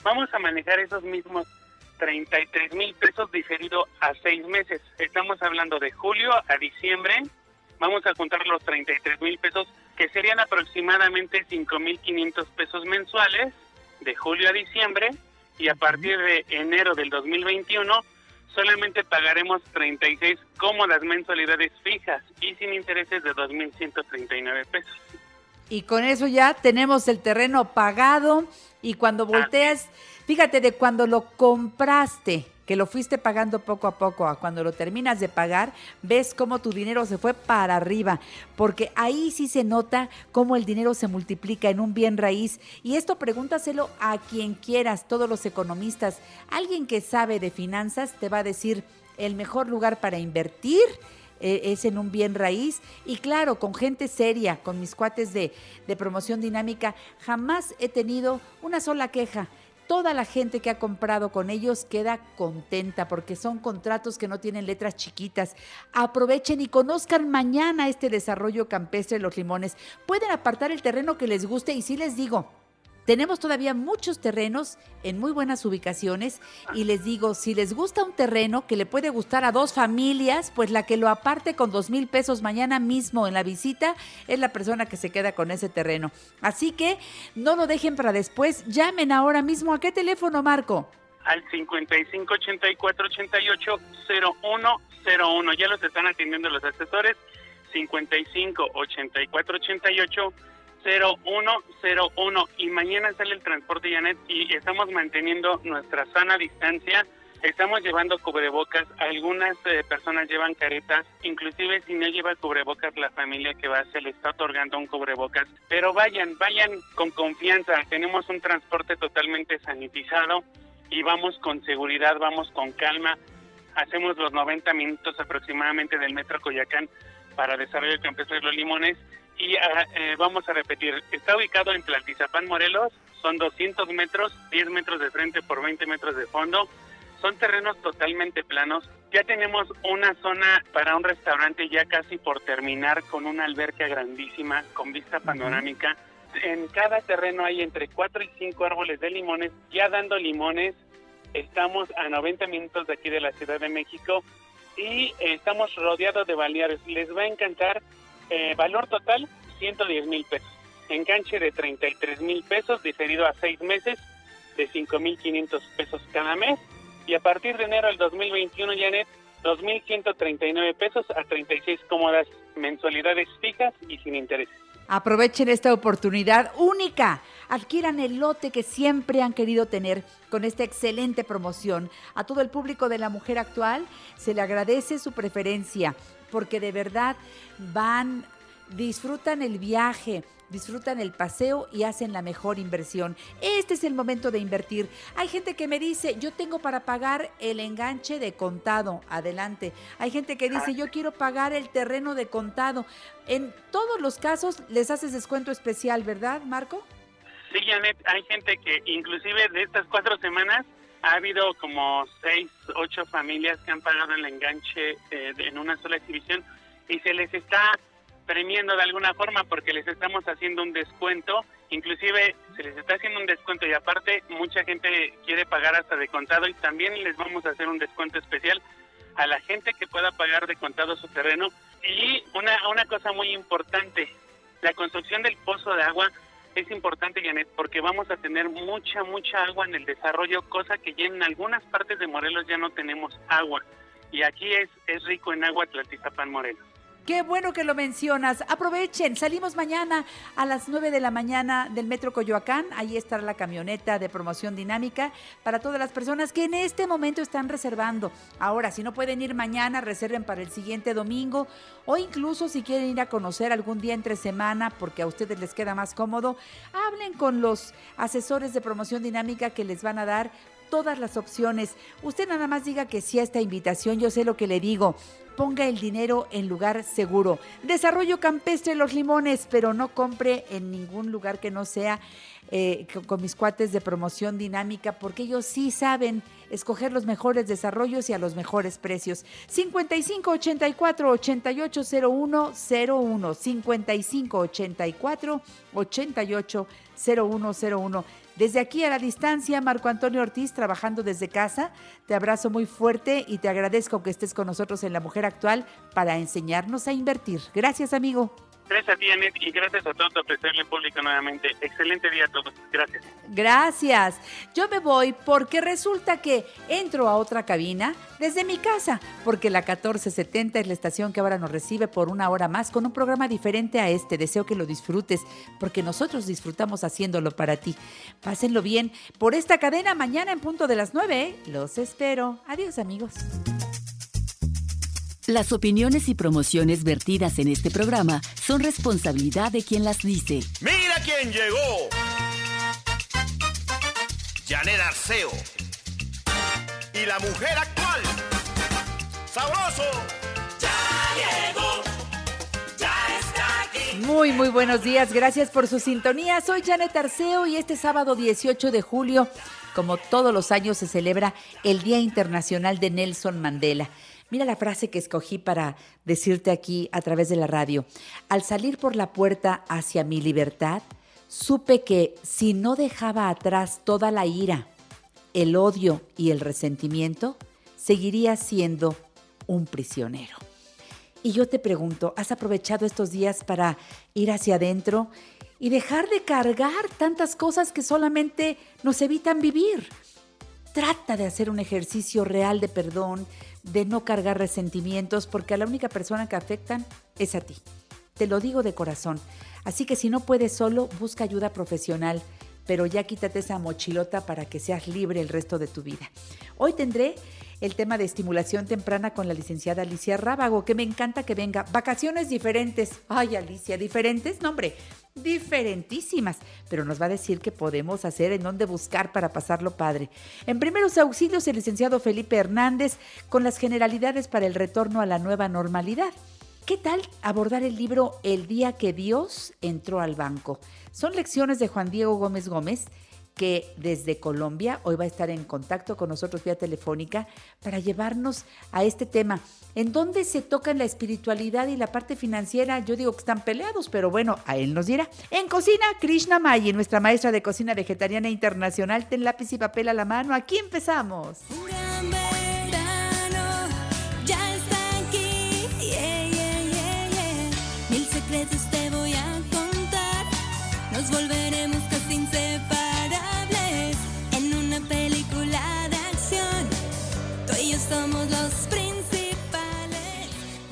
vamos a manejar esos mismos 33 mil pesos diferido a seis meses. Estamos hablando de julio a diciembre. Vamos a contar los 33 mil pesos, que serían aproximadamente 5 mil 500 pesos mensuales de julio a diciembre. Y a partir de enero del 2021, solamente pagaremos 36 cómodas mensualidades fijas y sin intereses de 2.139 pesos. Y con eso ya tenemos el terreno pagado y cuando volteas, fíjate de cuando lo compraste, que lo fuiste pagando poco a poco, a cuando lo terminas de pagar, ves cómo tu dinero se fue para arriba, porque ahí sí se nota cómo el dinero se multiplica en un bien raíz. Y esto pregúntaselo a quien quieras, todos los economistas. Alguien que sabe de finanzas te va a decir el mejor lugar para invertir eh, es en un bien raíz. Y claro, con gente seria, con mis cuates de, de promoción dinámica, jamás he tenido una sola queja. Toda la gente que ha comprado con ellos queda contenta porque son contratos que no tienen letras chiquitas. Aprovechen y conozcan mañana este desarrollo campestre de los limones. Pueden apartar el terreno que les guste y sí les digo, tenemos todavía muchos terrenos en muy buenas ubicaciones y les digo, si les gusta un terreno que le puede gustar a dos familias, pues la que lo aparte con dos mil pesos mañana mismo en la visita es la persona que se queda con ese terreno. Así que no lo dejen para después, llamen ahora mismo. ¿A qué teléfono, Marco? Al 55 84 88 0101. Ya los están atendiendo los asesores. 55 84 88 0101 y mañana sale el transporte Janet y estamos manteniendo nuestra sana distancia. Estamos llevando cubrebocas, algunas eh, personas llevan caretas, inclusive si no lleva cubrebocas la familia que va se le está otorgando un cubrebocas, pero vayan, vayan con confianza, tenemos un transporte totalmente sanitizado y vamos con seguridad, vamos con calma, hacemos los 90 minutos aproximadamente del metro Coyacán para desarrollo campestre de los limones y ah, eh, vamos a repetir, está ubicado en Tlaltizapán, Morelos, son 200 metros, 10 metros de frente por 20 metros de fondo, son terrenos totalmente planos, ya tenemos una zona para un restaurante ya casi por terminar con una alberca grandísima con vista panorámica, en cada terreno hay entre 4 y 5 árboles de limones, ya dando limones, estamos a 90 minutos de aquí de la Ciudad de México, y estamos rodeados de balnearios. Les va a encantar. Eh, valor total, 110 mil pesos. Enganche de 33 mil pesos, diferido a seis meses, de 5 mil 500 pesos cada mes. Y a partir de enero del 2021, Janet, 2.139 pesos a 36 cómodas mensualidades fijas y sin intereses. Aprovechen esta oportunidad única. Adquieran el lote que siempre han querido tener con esta excelente promoción. A todo el público de la mujer actual se le agradece su preferencia porque de verdad van, disfrutan el viaje, disfrutan el paseo y hacen la mejor inversión. Este es el momento de invertir. Hay gente que me dice, yo tengo para pagar el enganche de contado, adelante. Hay gente que dice, yo quiero pagar el terreno de contado. En todos los casos les haces descuento especial, ¿verdad, Marco? Sí, Janet, hay gente que inclusive de estas cuatro semanas ha habido como seis, ocho familias que han pagado el enganche eh, en una sola exhibición y se les está premiando de alguna forma porque les estamos haciendo un descuento, inclusive se les está haciendo un descuento y aparte mucha gente quiere pagar hasta de contado y también les vamos a hacer un descuento especial a la gente que pueda pagar de contado su terreno. Y una, una cosa muy importante, la construcción del pozo de agua es importante, Janet, porque vamos a tener mucha, mucha agua en el desarrollo, cosa que ya en algunas partes de Morelos ya no tenemos agua. Y aquí es, es rico en agua Tlaltizapán, Morelos. Qué bueno que lo mencionas. Aprovechen, salimos mañana a las 9 de la mañana del Metro Coyoacán. Ahí estará la camioneta de promoción dinámica para todas las personas que en este momento están reservando. Ahora, si no pueden ir mañana, reserven para el siguiente domingo o incluso si quieren ir a conocer algún día entre semana porque a ustedes les queda más cómodo, hablen con los asesores de promoción dinámica que les van a dar todas las opciones. Usted nada más diga que sí a esta invitación, yo sé lo que le digo. Ponga el dinero en lugar seguro. Desarrollo campestre Los Limones, pero no compre en ningún lugar que no sea eh, con mis cuates de promoción dinámica, porque ellos sí saben escoger los mejores desarrollos y a los mejores precios. 55 84 88 01 01 55 84 88 0101 desde aquí a la distancia, Marco Antonio Ortiz, trabajando desde casa, te abrazo muy fuerte y te agradezco que estés con nosotros en La Mujer Actual para enseñarnos a invertir. Gracias, amigo. Gracias a ti, Anet, y gracias a todos por prestarle público nuevamente. Excelente día a todos. Gracias. Gracias. Yo me voy porque resulta que entro a otra cabina desde mi casa, porque la 1470 es la estación que ahora nos recibe por una hora más con un programa diferente a este. Deseo que lo disfrutes, porque nosotros disfrutamos haciéndolo para ti. Pásenlo bien por esta cadena mañana en punto de las 9. ¿eh? Los espero. Adiós, amigos. Las opiniones y promociones vertidas en este programa son responsabilidad de quien las dice. ¡Mira quién llegó! Janet Arceo. Y la mujer actual. ¡Sabroso! Ya llegó, ya está aquí. Muy, muy buenos días. Gracias por su sintonía. Soy Janet Arceo y este sábado 18 de julio, como todos los años, se celebra el Día Internacional de Nelson Mandela. Mira la frase que escogí para decirte aquí a través de la radio. Al salir por la puerta hacia mi libertad, supe que si no dejaba atrás toda la ira, el odio y el resentimiento, seguiría siendo un prisionero. Y yo te pregunto, ¿has aprovechado estos días para ir hacia adentro y dejar de cargar tantas cosas que solamente nos evitan vivir? Trata de hacer un ejercicio real de perdón, de no cargar resentimientos, porque a la única persona que afectan es a ti. Te lo digo de corazón. Así que si no puedes solo, busca ayuda profesional, pero ya quítate esa mochilota para que seas libre el resto de tu vida. Hoy tendré el tema de estimulación temprana con la licenciada Alicia Rábago, que me encanta que venga. Vacaciones diferentes. Ay, Alicia, diferentes, no hombre, diferentísimas, pero nos va a decir qué podemos hacer, en dónde buscar para pasarlo padre. En primeros auxilios, el licenciado Felipe Hernández con las generalidades para el retorno a la nueva normalidad. ¿Qué tal abordar el libro El día que Dios entró al banco? Son lecciones de Juan Diego Gómez Gómez que desde Colombia hoy va a estar en contacto con nosotros vía telefónica para llevarnos a este tema, en donde se tocan la espiritualidad y la parte financiera. Yo digo que están peleados, pero bueno, a él nos dirá. En cocina, Krishna Mayi, nuestra maestra de cocina vegetariana internacional, ten lápiz y papel a la mano. Aquí empezamos.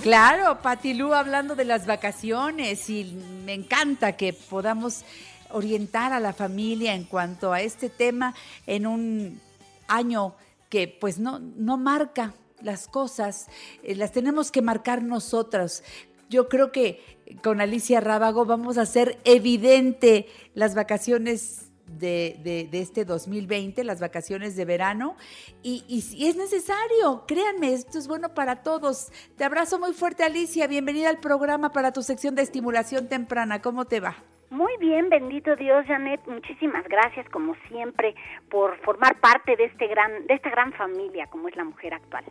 Claro, Patilú hablando de las vacaciones y me encanta que podamos orientar a la familia en cuanto a este tema en un año que pues no, no marca las cosas, eh, las tenemos que marcar nosotras. Yo creo que con Alicia Rábago vamos a hacer evidente las vacaciones de, este 2020, las vacaciones de verano. Y, y si es necesario, créanme, esto es bueno para todos. Te abrazo muy fuerte, Alicia. Bienvenida al programa para tu sección de estimulación temprana. ¿Cómo te va? Muy bien, bendito Dios, Janet. Muchísimas gracias, como siempre, por formar parte de este gran, de esta gran familia, como es la mujer actual.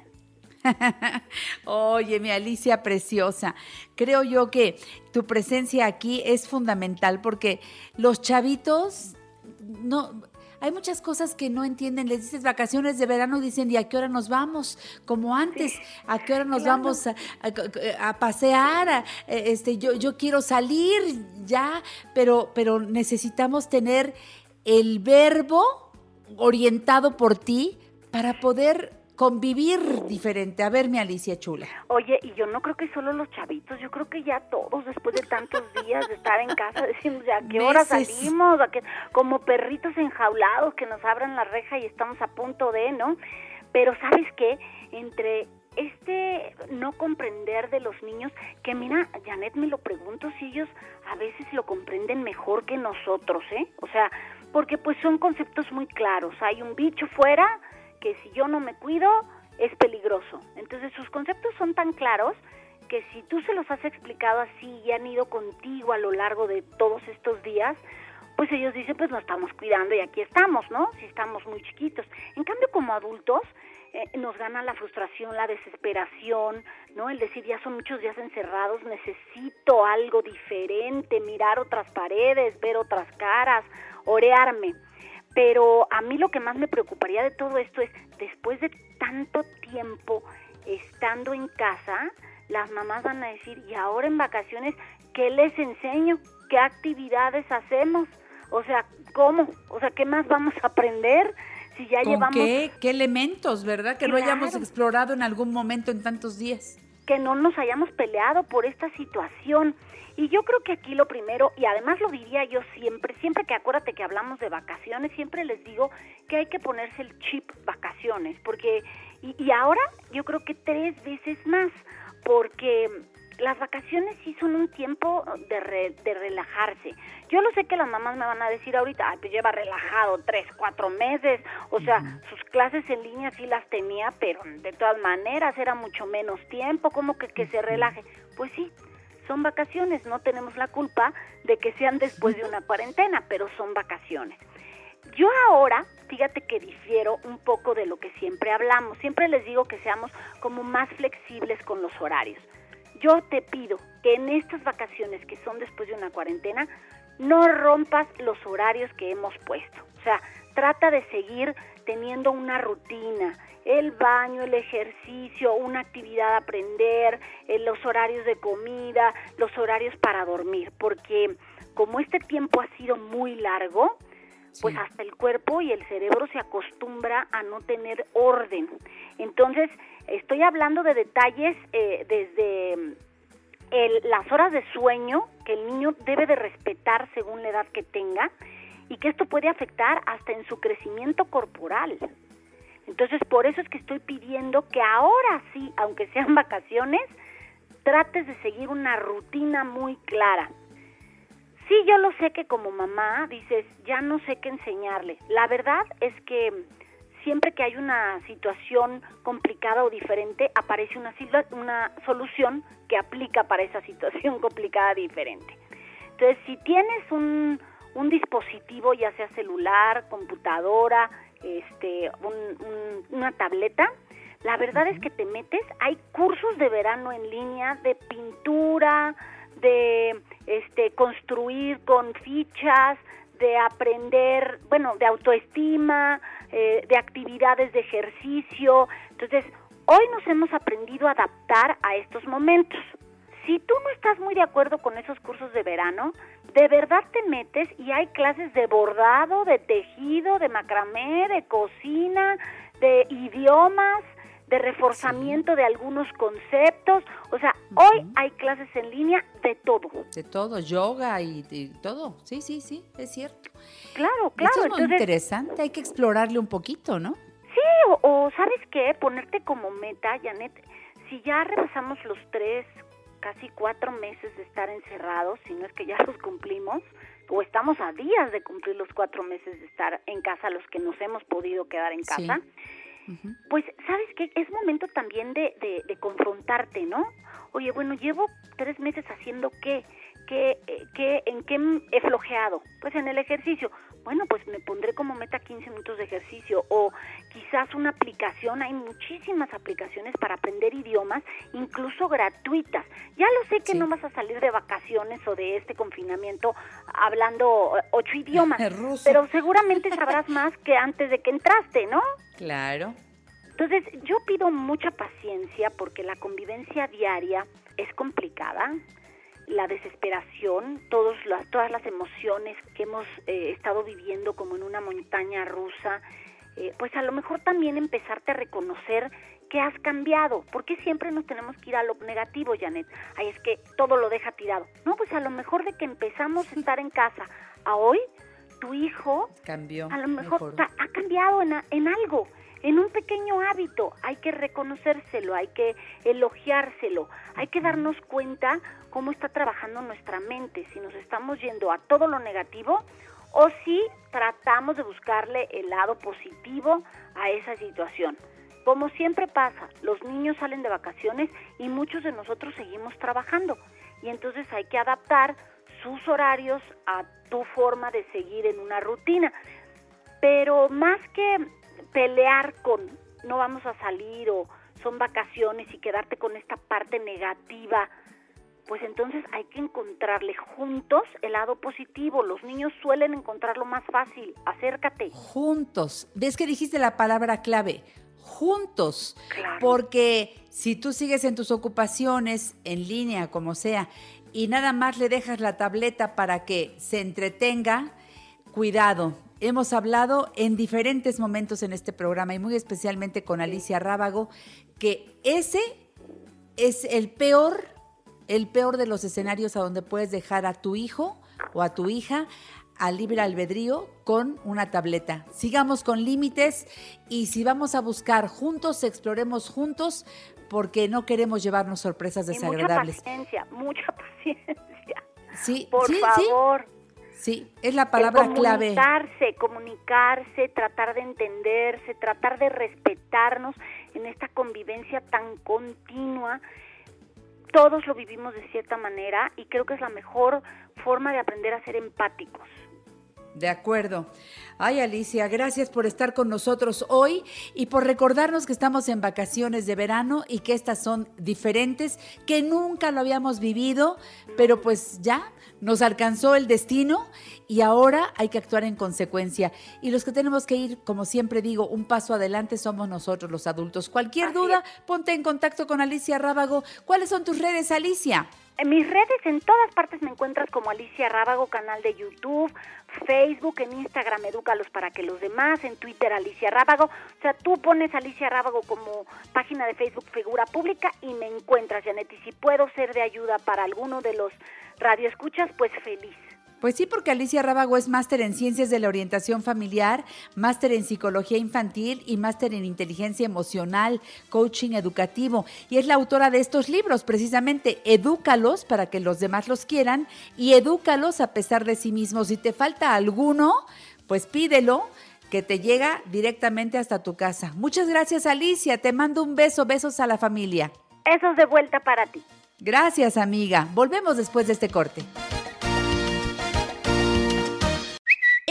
Oye, mi Alicia preciosa, creo yo que tu presencia aquí es fundamental porque los chavitos no, hay muchas cosas que no entienden. Les dices vacaciones de verano, dicen, ¿y a qué hora nos vamos? Como antes, ¿a qué hora nos vamos a, pasear? este, yo, yo quiero salir ya, pero, pero necesitamos tener el verbo orientado por ti para poder convivir diferente. A ver, mi Alicia Chula. Oye, y yo no creo que solo los chavitos, yo creo que ya todos, después de tantos días de estar en casa, decimos, ¿ya a qué hora salimos? ¿A qué? Como perritos enjaulados que nos abran la reja y estamos a punto de, ¿no? Pero ¿sabes qué? Entre este no comprender de los niños, que mira, Janet me lo pregunto si ellos a veces lo comprenden mejor que nosotros, ¿eh? O sea, porque pues son conceptos muy claros. Hay un bicho fuera, que si yo no me cuido es peligroso. Entonces sus conceptos son tan claros que si tú se los has explicado así y han ido contigo a lo largo de todos estos días, pues ellos dicen, pues nos estamos cuidando y aquí estamos, ¿no? Si estamos muy chiquitos. En cambio, como adultos, eh, nos gana la frustración, la desesperación, ¿no? El decir, ya son muchos días encerrados, necesito algo diferente, mirar otras paredes, ver otras caras, orearme. Pero a mí lo que más me preocuparía de todo esto es, después de tanto tiempo estando en casa, las mamás van a decir, y ahora en vacaciones, ¿qué les enseño? ¿Qué actividades hacemos? O sea, ¿cómo? O sea, ¿qué más vamos a aprender? Si ya llevamos... Qué? ¿Qué elementos, verdad? Que no hayamos explorado en algún momento en tantos días. Que no nos hayamos peleado por esta situación. Y yo creo que aquí lo primero, y además lo diría yo siempre, siempre que acuérdate que hablamos de vacaciones, siempre les digo que hay que ponerse el chip vacaciones, porque, y, ahora yo creo que tres veces más, porque las vacaciones sí son un tiempo de, de relajarse. Yo lo sé que las mamás me van a decir ahorita, Ay, pues lleva relajado tres, cuatro meses, o sea, sus clases en línea sí las tenía, pero de todas maneras era mucho menos tiempo, como que, que se relaje. Pues sí, son vacaciones, no tenemos la culpa de que sean después de una cuarentena, pero son vacaciones. Yo ahora, fíjate que difiero un poco de lo que siempre hablamos, siempre les digo que seamos como más flexibles con los horarios. Yo te pido que en estas vacaciones que son después de una cuarentena, no rompas los horarios que hemos puesto. O sea, trata de seguir teniendo una rutina, el baño, el ejercicio, una actividad a aprender, eh, los horarios de comida, los horarios para dormir, porque como este tiempo ha sido muy largo, pues hasta el cuerpo y el cerebro se acostumbra a no tener orden. Entonces, estoy hablando de detalles eh, desde mm, las horas de sueño que el niño debe de respetar según la edad que tenga y que esto puede afectar hasta en su crecimiento corporal. Entonces, por eso es que estoy pidiendo que ahora sí, aunque sean vacaciones, trates de seguir una rutina muy clara. Sí, yo lo sé que como mamá dices, ya no sé qué enseñarle. La verdad es que siempre que hay una situación complicada o diferente, aparece una, una solución que aplica para esa situación complicada diferente. Entonces, si tienes un, un dispositivo, ya sea celular, computadora, este, una tableta, la verdad es que te metes, hay cursos de verano en línea de pintura, de este, construir con fichas, de aprender, bueno, de autoestima, eh, de actividades de ejercicio. Entonces, hoy nos hemos aprendido a adaptar a estos momentos. Si tú no estás muy de acuerdo con esos cursos de verano, de verdad te metes y hay clases de bordado, de tejido, de macramé, de cocina, de idiomas, de reforzamiento de algunos conceptos. O sea, hoy hay clases en línea de todo. De todo, yoga y, y todo. Sí, sí, sí, es cierto. Claro, claro. Eso es muy Entonces, interesante, hay que explorarle un poquito, ¿no? Sí, o, o ¿sabes qué? Ponerte como meta, Janet, si ya repasamos los tres, casi cuatro meses de estar encerrados, si no es que ya los cumplimos, o estamos a días de cumplir los cuatro meses de estar en casa, los que nos hemos podido quedar en Sí. Pues, ¿sabes qué? Es momento también de, de, de confrontarte, ¿no? Oye, bueno, llevo tres meses haciendo qué, qué, eh, qué, en qué he flojeado. Pues en el ejercicio. Bueno, pues me pondré como meta 15 minutos de ejercicio o quizás una aplicación. Hay muchísimas aplicaciones para aprender idiomas, incluso gratuitas. Ya lo sé que no vas a salir de vacaciones o de este confinamiento hablando ocho idiomas, pero seguramente sabrás más que antes de que entraste, ¿no? Claro. Entonces, yo pido mucha paciencia porque la convivencia diaria es complicada. La desesperación, todos las, todas las emociones que hemos eh, estado viviendo como en una montaña rusa, eh, pues a lo mejor también empezarte a reconocer que has cambiado. porque siempre nos tenemos que ir a lo negativo, Janet? Ay, es que todo lo deja tirado. No, pues a lo mejor de que empezamos a estar en casa a hoy, tu hijo Cambió. a lo mejor mejoró. ta- ha cambiado en, a- en algo, en un pequeño hábito. Hay que reconocérselo, hay que elogiárselo, hay que darnos cuenta cómo está trabajando nuestra mente, si nos estamos yendo a todo lo negativo o si tratamos de buscarle el lado positivo a esa situación. Como siempre pasa, los niños salen de vacaciones y muchos de nosotros seguimos trabajando y entonces hay que adaptar sus horarios a tu forma de seguir en una rutina. Pero más que pelear con no vamos a salir o son vacaciones y quedarte con esta parte negativa, pues entonces hay que encontrarle juntos el lado positivo. Los niños suelen encontrarlo más fácil. Acércate. Juntos. ¿Ves que dijiste la palabra clave? Juntos. Claro. Porque si tú sigues en tus ocupaciones, en línea, como sea, y nada más le dejas la tableta para que se entretenga, cuidado. Hemos hablado en diferentes momentos en este programa y muy especialmente con Alicia Rábago, que ese es el peor, el peor de los escenarios a donde puedes dejar a tu hijo o a tu hija al libre albedrío con una tableta. Sigamos con límites y si vamos a buscar juntos, exploremos juntos porque no queremos llevarnos sorpresas Y mucha desagradables. paciencia, mucha paciencia. Sí, Por sí, favor. Sí, es la palabra clave. comunicarse, comunicarse, tratar de entenderse, tratar de respetarnos en esta convivencia tan continua. Todos lo vivimos de cierta manera y creo que es la mejor forma de aprender a ser empáticos. De acuerdo. Ay, Alicia, gracias por estar con nosotros hoy y por recordarnos que estamos en vacaciones de verano y que estas son diferentes, que nunca lo habíamos vivido, pero pues ya nos alcanzó el destino y ahora hay que actuar en consecuencia. Y los que tenemos que ir, como siempre digo, un paso adelante somos nosotros los adultos. Cualquier duda, ponte en contacto con Alicia Rábago. ¿Cuáles son tus redes, Alicia? En mis redes, en todas partes me encuentras como Alicia Rábago, canal de YouTube, Facebook, en Instagram, Edúcalos para que los demás, en Twitter, Alicia Rábago. O sea, tú pones Alicia Rábago como página de Facebook, figura pública, y me encuentras, Janet. Y si puedo ser de ayuda para alguno de los radioescuchas, pues feliz. Pues sí, porque Alicia Rábago es máster en Ciencias de la Orientación Familiar, máster en Psicología Infantil y máster en Inteligencia Emocional, Coaching Educativo. Y es la autora de estos libros, precisamente, Edúcalos para que los demás los quieran y Edúcalos a pesar de sí mismos. Si te falta alguno, pues pídelo que te llega directamente hasta tu casa. Muchas gracias, Alicia. Te mando un beso, besos a la familia. Esos de vuelta para ti. Gracias, amiga. Volvemos después de este corte.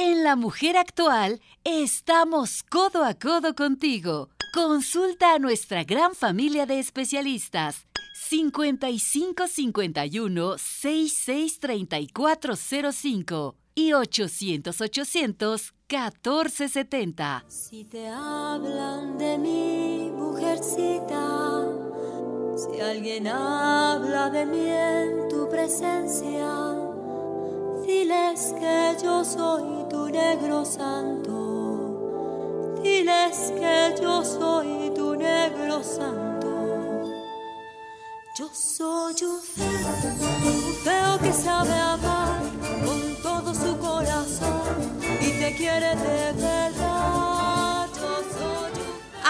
En La Mujer Actual estamos codo a codo contigo. Consulta a nuestra gran familia de especialistas. 55 51 66 34 05 y 800 800 14 70. Si te hablan de mi mujercita, si alguien habla de mí en tu presencia, diles que yo soy tu negro santo, diles que yo soy tu negro santo. Yo soy un feo, un feo que sabe amar con todo su corazón y te quiere de verdad. Yo soy un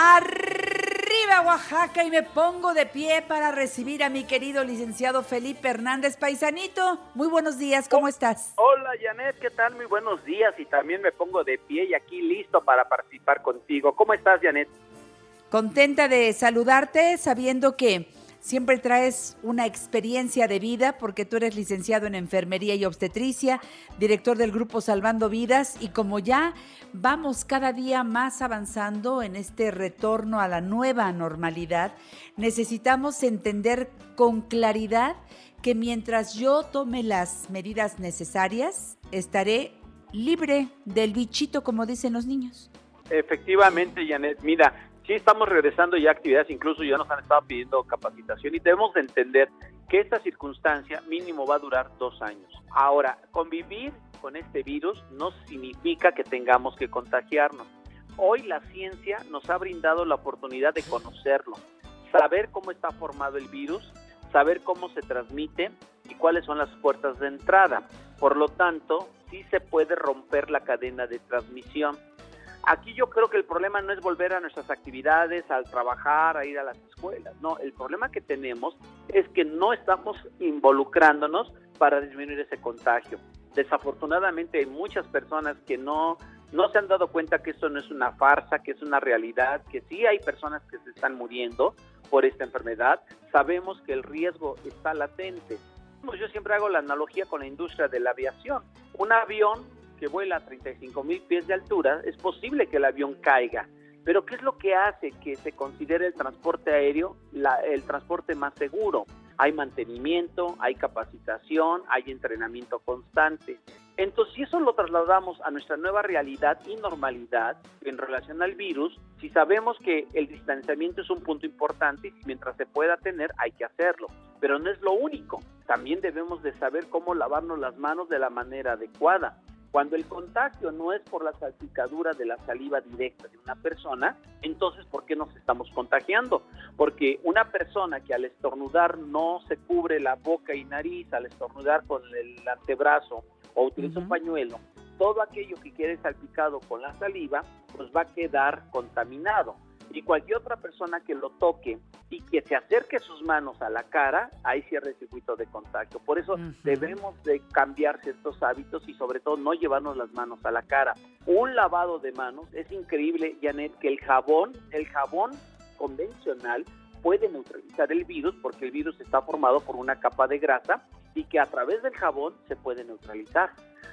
Arriba Oaxaca y me pongo de pie para recibir a mi querido licenciado Felipe Hernández Paisanito. Muy buenos días, ¿cómo estás? Hola Janet, ¿qué tal? Muy buenos días y también me pongo de pie y aquí listo para participar contigo. ¿Cómo estás Janet? Contenta de saludarte sabiendo que siempre traes una experiencia de vida porque tú eres licenciado en enfermería y obstetricia, director del grupo Salvando Vidas y como ya vamos cada día más avanzando en este retorno a la nueva normalidad, necesitamos entender con claridad que mientras yo tome las medidas necesarias, estaré libre del bichito como dicen los niños. Efectivamente, Janet, mira, sí estamos regresando ya a actividades, incluso ya nos han estado pidiendo capacitación y debemos de entender que esta circunstancia mínimo va a durar dos años. Ahora, convivir con este virus no significa que tengamos que contagiarnos. Hoy la ciencia nos ha brindado la oportunidad de conocerlo, saber cómo está formado el virus, saber cómo se transmite y cuáles son las puertas de entrada. Por lo tanto, sí se puede romper la cadena de transmisión. Aquí yo creo que el problema no es volver a nuestras actividades, al trabajar, a ir a las escuelas. No, el problema que tenemos es que no estamos involucrándonos para disminuir ese contagio. Desafortunadamente hay muchas personas que no, no se han dado cuenta que esto no es una farsa, que es una realidad, que sí hay personas que se están muriendo por esta enfermedad. Sabemos que el riesgo está latente. Yo siempre hago la analogía con la industria de la aviación. Un avión que vuela a 35 mil pies de altura, es posible que el avión caiga. Pero ¿qué es lo que hace que se considere el transporte aéreo la, el transporte más seguro? Hay mantenimiento, hay capacitación, hay entrenamiento constante. Entonces, si eso lo trasladamos a nuestra nueva realidad y normalidad en relación al virus, si sabemos que el distanciamiento es un punto importante y mientras se pueda tener hay que hacerlo, pero no es lo único. También debemos de saber cómo lavarnos las manos de la manera adecuada. Cuando el contagio no es por la salpicadura de la saliva directa de una persona, entonces ¿por qué nos estamos contagiando? Porque una persona que al estornudar no se cubre la boca y nariz, al estornudar con el antebrazo o utiliza un pañuelo, todo aquello que quede salpicado con la saliva, pues va a quedar contaminado y cualquier otra persona que lo toque y que se acerque sus manos a la cara, ahí cierra el circuito de contagio. Por eso debemos de cambiar ciertos hábitos y sobre todo no llevarnos las manos a la cara. Un lavado de manos, es increíble, Janet, que el jabón, el jabón convencional puede neutralizar el virus porque el virus está formado por una capa de grasa y que a través del jabón se puede neutralizar.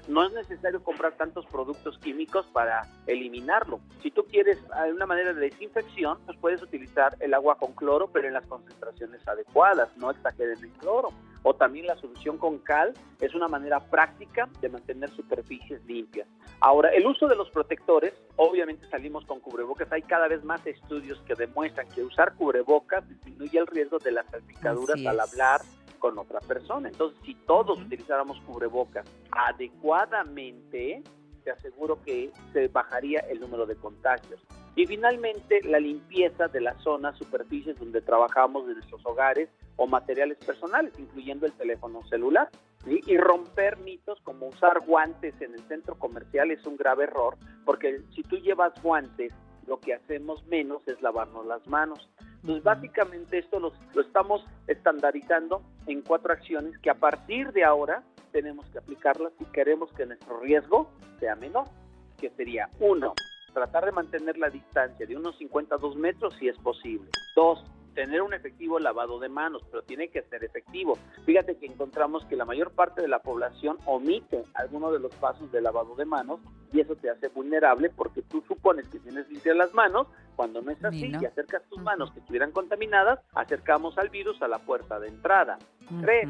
No es necesario comprar tantos productos químicos para eliminarlo. Si tú quieres una manera de desinfección, pues puedes utilizar el agua con cloro, pero en las concentraciones adecuadas, no exageren el cloro. O también la solución con cal es una manera práctica de mantener superficies limpias. Ahora, el uso de los protectores, obviamente salimos con cubrebocas. Hay cada vez más estudios que demuestran que usar cubrebocas disminuye el riesgo de las salpicaduras al hablar, con otra persona. Entonces, si todos utilizáramos cubrebocas adecuadamente, te aseguro que se bajaría el número de contagios. Y finalmente, la limpieza de las zonas, superficies donde trabajamos de nuestros hogares o materiales personales, incluyendo el teléfono celular. Y romper mitos como usar guantes en el centro comercial es un grave error, porque si tú llevas guantes, lo que hacemos menos es lavarnos las manos. Entonces, básicamente esto lo, lo estamos estandarizando en cuatro acciones que a partir de ahora tenemos que aplicarlas si queremos que nuestro riesgo sea menor, que sería uno, tratar de mantener la distancia de unos 52 metros si es posible. Dos, tener un efectivo lavado de manos, pero tiene que ser efectivo. Fíjate que encontramos que la mayor parte de la población omite alguno de los pasos de lavado de manos y eso te hace vulnerable porque tú supones que tienes limpias las manos, cuando no es así y acercas tus manos que estuvieran contaminadas, acercamos al virus a la puerta de entrada. Tres,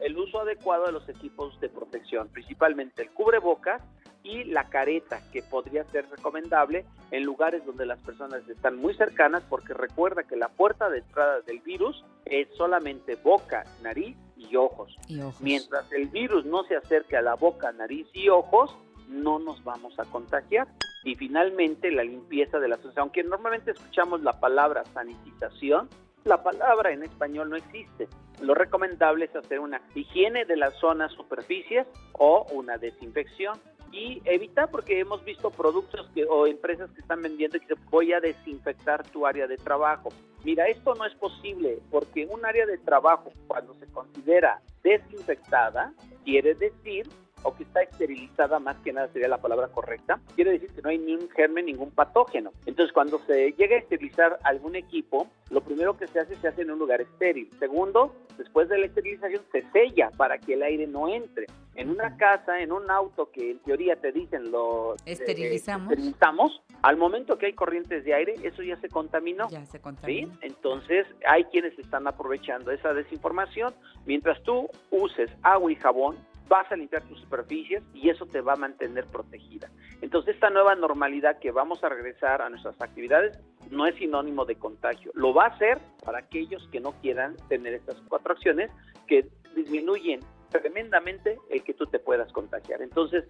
el uso adecuado de los equipos de protección, principalmente el cubrebocas y la careta, que podría ser recomendable en lugares donde las personas están muy cercanas, porque recuerda que la puerta de entrada del virus es solamente boca, nariz y ojos. Mientras el virus no se acerque a la boca, nariz y ojos, no nos vamos a contagiar. Y finalmente la limpieza de la sociedad. Aunque normalmente escuchamos la palabra sanitización, la palabra en español no existe. Lo recomendable es hacer una higiene de las zonas superficies o una desinfección y evitar porque hemos visto productos que, o empresas que están vendiendo que voy a desinfectar tu área de trabajo. Mira, esto no es posible porque un área de trabajo cuando se considera desinfectada quiere decir o que está esterilizada, más que nada sería la palabra correcta, quiere decir que no hay ningún germen, ningún patógeno. Entonces, cuando se llega a esterilizar algún equipo, lo primero que se hace se hace en un lugar estéril. Segundo, después de la esterilización se sella para que el aire no entre. En una casa, en un auto que en teoría te dicen lo eh, Esterilizamos. esterilizamos, al momento que hay corrientes de aire, eso ya se contaminó. Ya se contaminó. ¿sí? Entonces, hay quienes están aprovechando esa desinformación. Mientras tú uses agua y jabón, vas a limpiar tus superficies y eso te va a mantener protegida. Entonces, esta nueva normalidad que vamos a regresar a nuestras actividades no es sinónimo de contagio. Lo va a hacer para aquellos que no quieran tener estas cuatro acciones que disminuyen tremendamente el que tú te puedas contagiar. Entonces,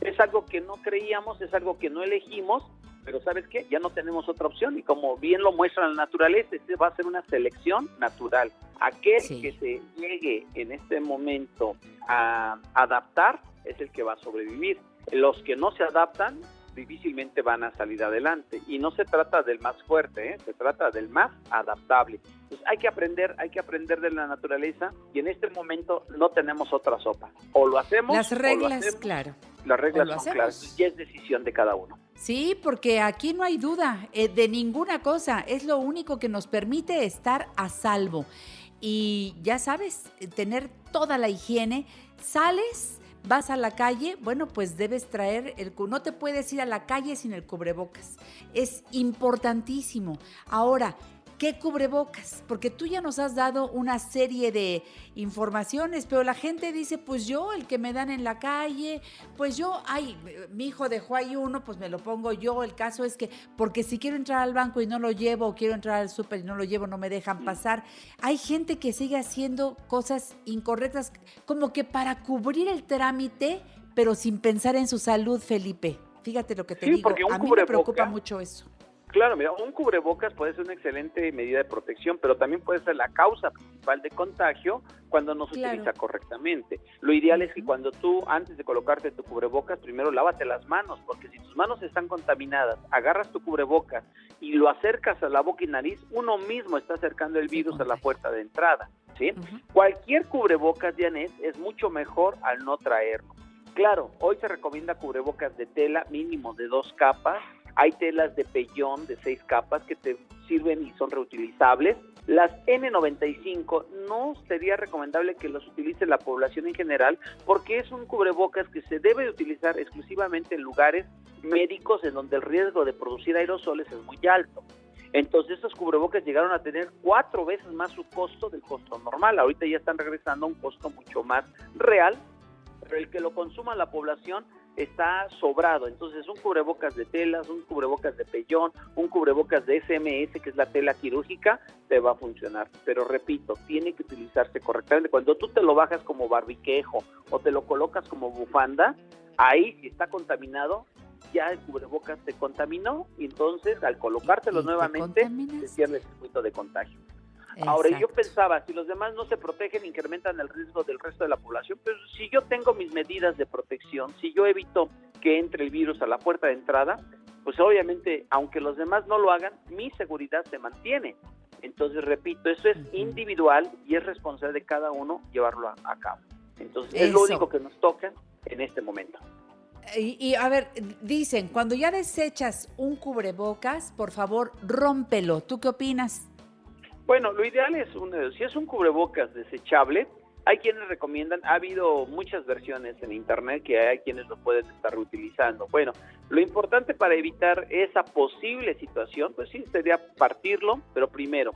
es algo que no creíamos, es algo que no elegimos, pero ¿sabes qué? Ya no tenemos otra opción y como bien lo muestra la naturaleza, este va a ser una selección natural. Aquel que se llegue en este momento a adaptar es el que va a sobrevivir. Los que no se adaptan difícilmente van a salir adelante. Y no se trata del más fuerte, ¿eh? se trata del más adaptable. Pues hay que aprender, hay que aprender de la naturaleza y en este momento no tenemos otra sopa. O lo hacemos. Las o lo reglas, hacemos. claro. Las reglas son hacemos. claras y es decisión de cada uno. Sí, porque aquí no hay duda eh, de ninguna cosa. Es lo único que nos permite estar a salvo. Y ya sabes, eh, tener toda la higiene. Sales, vas a la calle, bueno, pues debes traer el... No te puedes ir a la calle sin el cubrebocas. Es importantísimo. Ahora, ¿Qué cubrebocas? Porque tú ya nos has dado una serie de informaciones, pero la gente dice, pues yo, el que me dan en la calle, pues yo, ay, mi hijo dejó ahí uno, pues me lo pongo yo. El caso es que, porque si quiero entrar al banco y no lo llevo, o quiero entrar al súper y no lo llevo, no me dejan pasar. Hay gente que sigue haciendo cosas incorrectas, como que para cubrir el trámite, pero sin pensar en su salud, Felipe. Fíjate lo que te Sí, digo. A mí me preocupa mucho eso. Claro, mira, un cubrebocas puede ser una excelente medida de protección, pero también puede ser la causa principal de contagio cuando no se Claro. utiliza correctamente. Lo ideal es que cuando tú, antes de colocarte tu cubrebocas, primero lávate las manos, porque si tus manos están contaminadas, agarras tu cubrebocas y lo acercas a la boca y nariz, uno mismo está acercando el virus a la puerta de entrada. ¿sí? Cualquier cubrebocas, Janet, es mucho mejor al no traerlo. Claro, hoy se recomienda cubrebocas de tela mínimo de dos capas. Hay telas de pellón de seis capas que te sirven y son reutilizables. Las N95 no sería recomendable que los utilice la población en general porque es un cubrebocas que se debe de utilizar exclusivamente en lugares médicos en donde el riesgo de producir aerosoles es muy alto. Entonces estos cubrebocas llegaron a tener cuatro veces más su costo del costo normal. Ahorita ya están regresando a un costo mucho más real, pero el que lo consuma la población está sobrado. Entonces un cubrebocas de telas, un cubrebocas de pellón, un cubrebocas de SMS, que es la tela quirúrgica, te va a funcionar. Pero repito, tiene que utilizarse correctamente. Cuando tú te lo bajas como barbiquejo o te lo colocas como bufanda, ahí si está contaminado, ya el cubrebocas te contaminó y entonces al colocártelo nuevamente se cierra el circuito de contagio. Ahora, yo pensaba, si los demás no se protegen, incrementan el riesgo del resto de la población, pero si yo tengo mis medidas de protección, si yo evito que entre el virus a la puerta de entrada, pues obviamente, aunque los demás no lo hagan, mi seguridad se mantiene. Entonces, repito, eso es individual y es responsable de cada uno llevarlo a, a cabo. Entonces, es lo único que nos toca en este momento. Y, y, a ver, dicen, cuando ya desechas un cubrebocas, por favor, rómpelo. ¿Tú qué opinas? Bueno, lo ideal es, un, si es un cubrebocas desechable, hay quienes recomiendan, ha habido muchas versiones en internet que hay quienes lo pueden estar reutilizando. Bueno, lo importante para evitar esa posible situación, pues sí, sería partirlo, pero primero,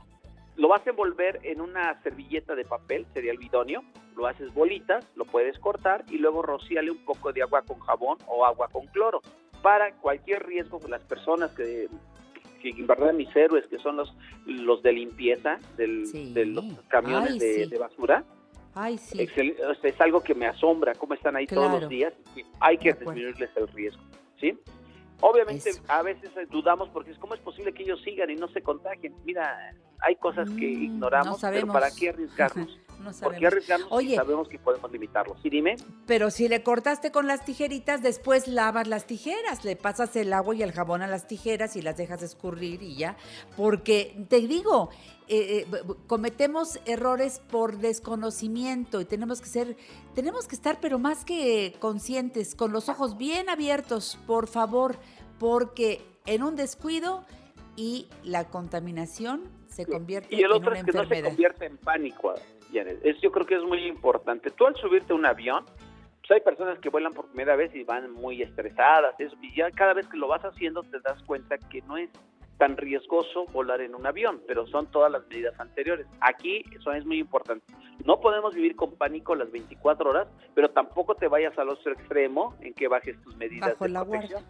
lo vas a envolver en una servilleta de papel, sería el bidonio, lo haces bolitas, lo puedes cortar y luego rocíale un poco de agua con jabón o agua con cloro. Para cualquier riesgo, las personas que en verdad mis héroes, que son los, los de limpieza del- de los camiones Ay, de, sí. de basura, Ay, sí. Excel- o sea, es algo que me asombra, cómo están ahí todos los días. hay que disminuirles el riesgo, ¿sí? Obviamente a veces eh, dudamos porque es cómo es posible que ellos sigan y no se contagien. Mira, hay cosas que ignoramos, Mm, no pero. ¿para qué arriesgarnos? No ¿Por qué sabemos. si sabemos que podemos limitarlo? Sí, dime. Pero si le cortaste con las tijeritas, después lavas las tijeras, le pasas el agua y el jabón a las tijeras y las dejas escurrir y ya. Porque te digo, eh, eh, cometemos errores por desconocimiento y tenemos que ser, tenemos que estar, pero más que conscientes, con los ojos bien abiertos, por favor, porque en un descuido y la contaminación se convierte Y el en otro una es que no se enfermedad. convierte en pánico, Es, yo creo que es muy importante. Tú al subirte a un avión, pues hay personas que vuelan por primera vez y van muy estresadas, eso, y ya cada vez que lo vas haciendo te das cuenta que no es tan riesgoso volar en un avión, pero son todas las medidas anteriores. Aquí eso es muy importante. No podemos vivir con pánico las 24 horas, pero tampoco te vayas al otro extremo en que bajes tus medidas Bajo de la protección.